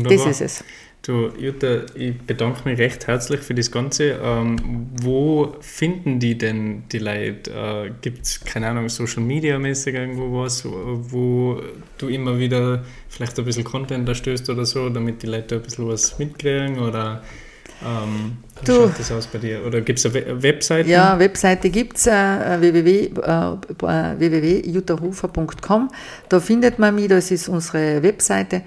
Das ist es. Du, Jutta, ich bedanke mich recht herzlich für das Ganze. Ähm, wo finden die denn die Leute? Äh, Gibt es, keine Ahnung, Social Media mäßig irgendwo was, wo du immer wieder vielleicht ein bisschen Content erstößt oder so, damit die Leute ein bisschen was mitkriegen? Oder ähm, wie du, schaut das aus bei dir? Oder gibt es eine Webseite? Ja, Webseite gibt es, äh, www.jutahofer.com. Äh, da findet man mich, das ist unsere Webseite.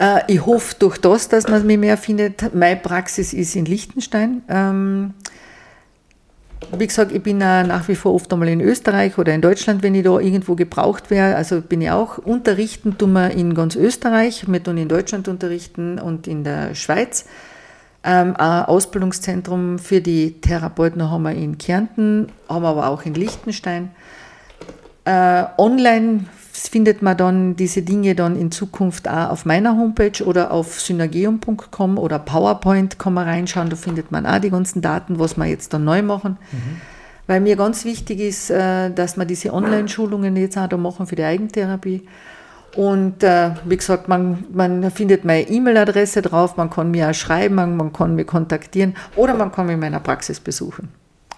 Äh, ich hoffe durch das, dass man mich mehr findet. Meine Praxis ist in Liechtenstein. Ähm, wie gesagt, ich bin nach wie vor oft einmal in Österreich oder in Deutschland, wenn ich da irgendwo gebraucht wäre. Also bin ich auch unterrichten, tun wir in ganz Österreich, wir tun in Deutschland unterrichten und in der Schweiz. Ähm, ein Ausbildungszentrum für die Therapeuten haben wir in Kärnten, haben wir aber auch in Liechtenstein. Äh, online findet man dann diese Dinge dann in Zukunft auch auf meiner Homepage oder auf synergeum.com oder PowerPoint kann man reinschauen, da findet man auch die ganzen Daten, was wir jetzt dann neu machen. Mhm. Weil mir ganz wichtig ist, äh, dass wir diese Online-Schulungen jetzt auch da machen für die Eigentherapie. Und äh, wie gesagt, man, man findet meine E-Mail-Adresse drauf, man kann mir auch schreiben, man, man kann mich kontaktieren oder man kann mich in meiner Praxis besuchen.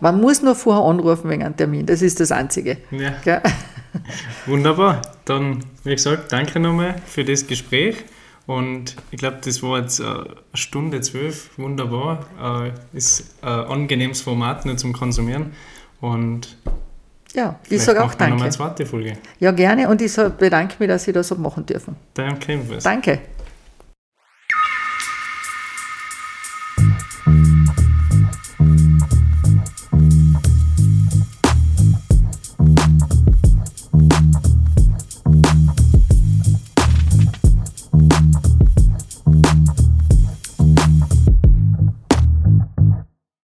Man muss nur vorher anrufen wegen einem Termin, das ist das Einzige. Ja. Wunderbar. Dann, wie gesagt, danke nochmal für das Gespräch. Und ich glaube, das war jetzt eine Stunde zwölf. Wunderbar. Äh, ist ein angenehmes Format nur zum Konsumieren. Und ja, ich sage auch danke. Noch eine zweite Folge. Ja, gerne. Und ich bedanke mich, dass Sie das so machen dürfen. Danke. Danke.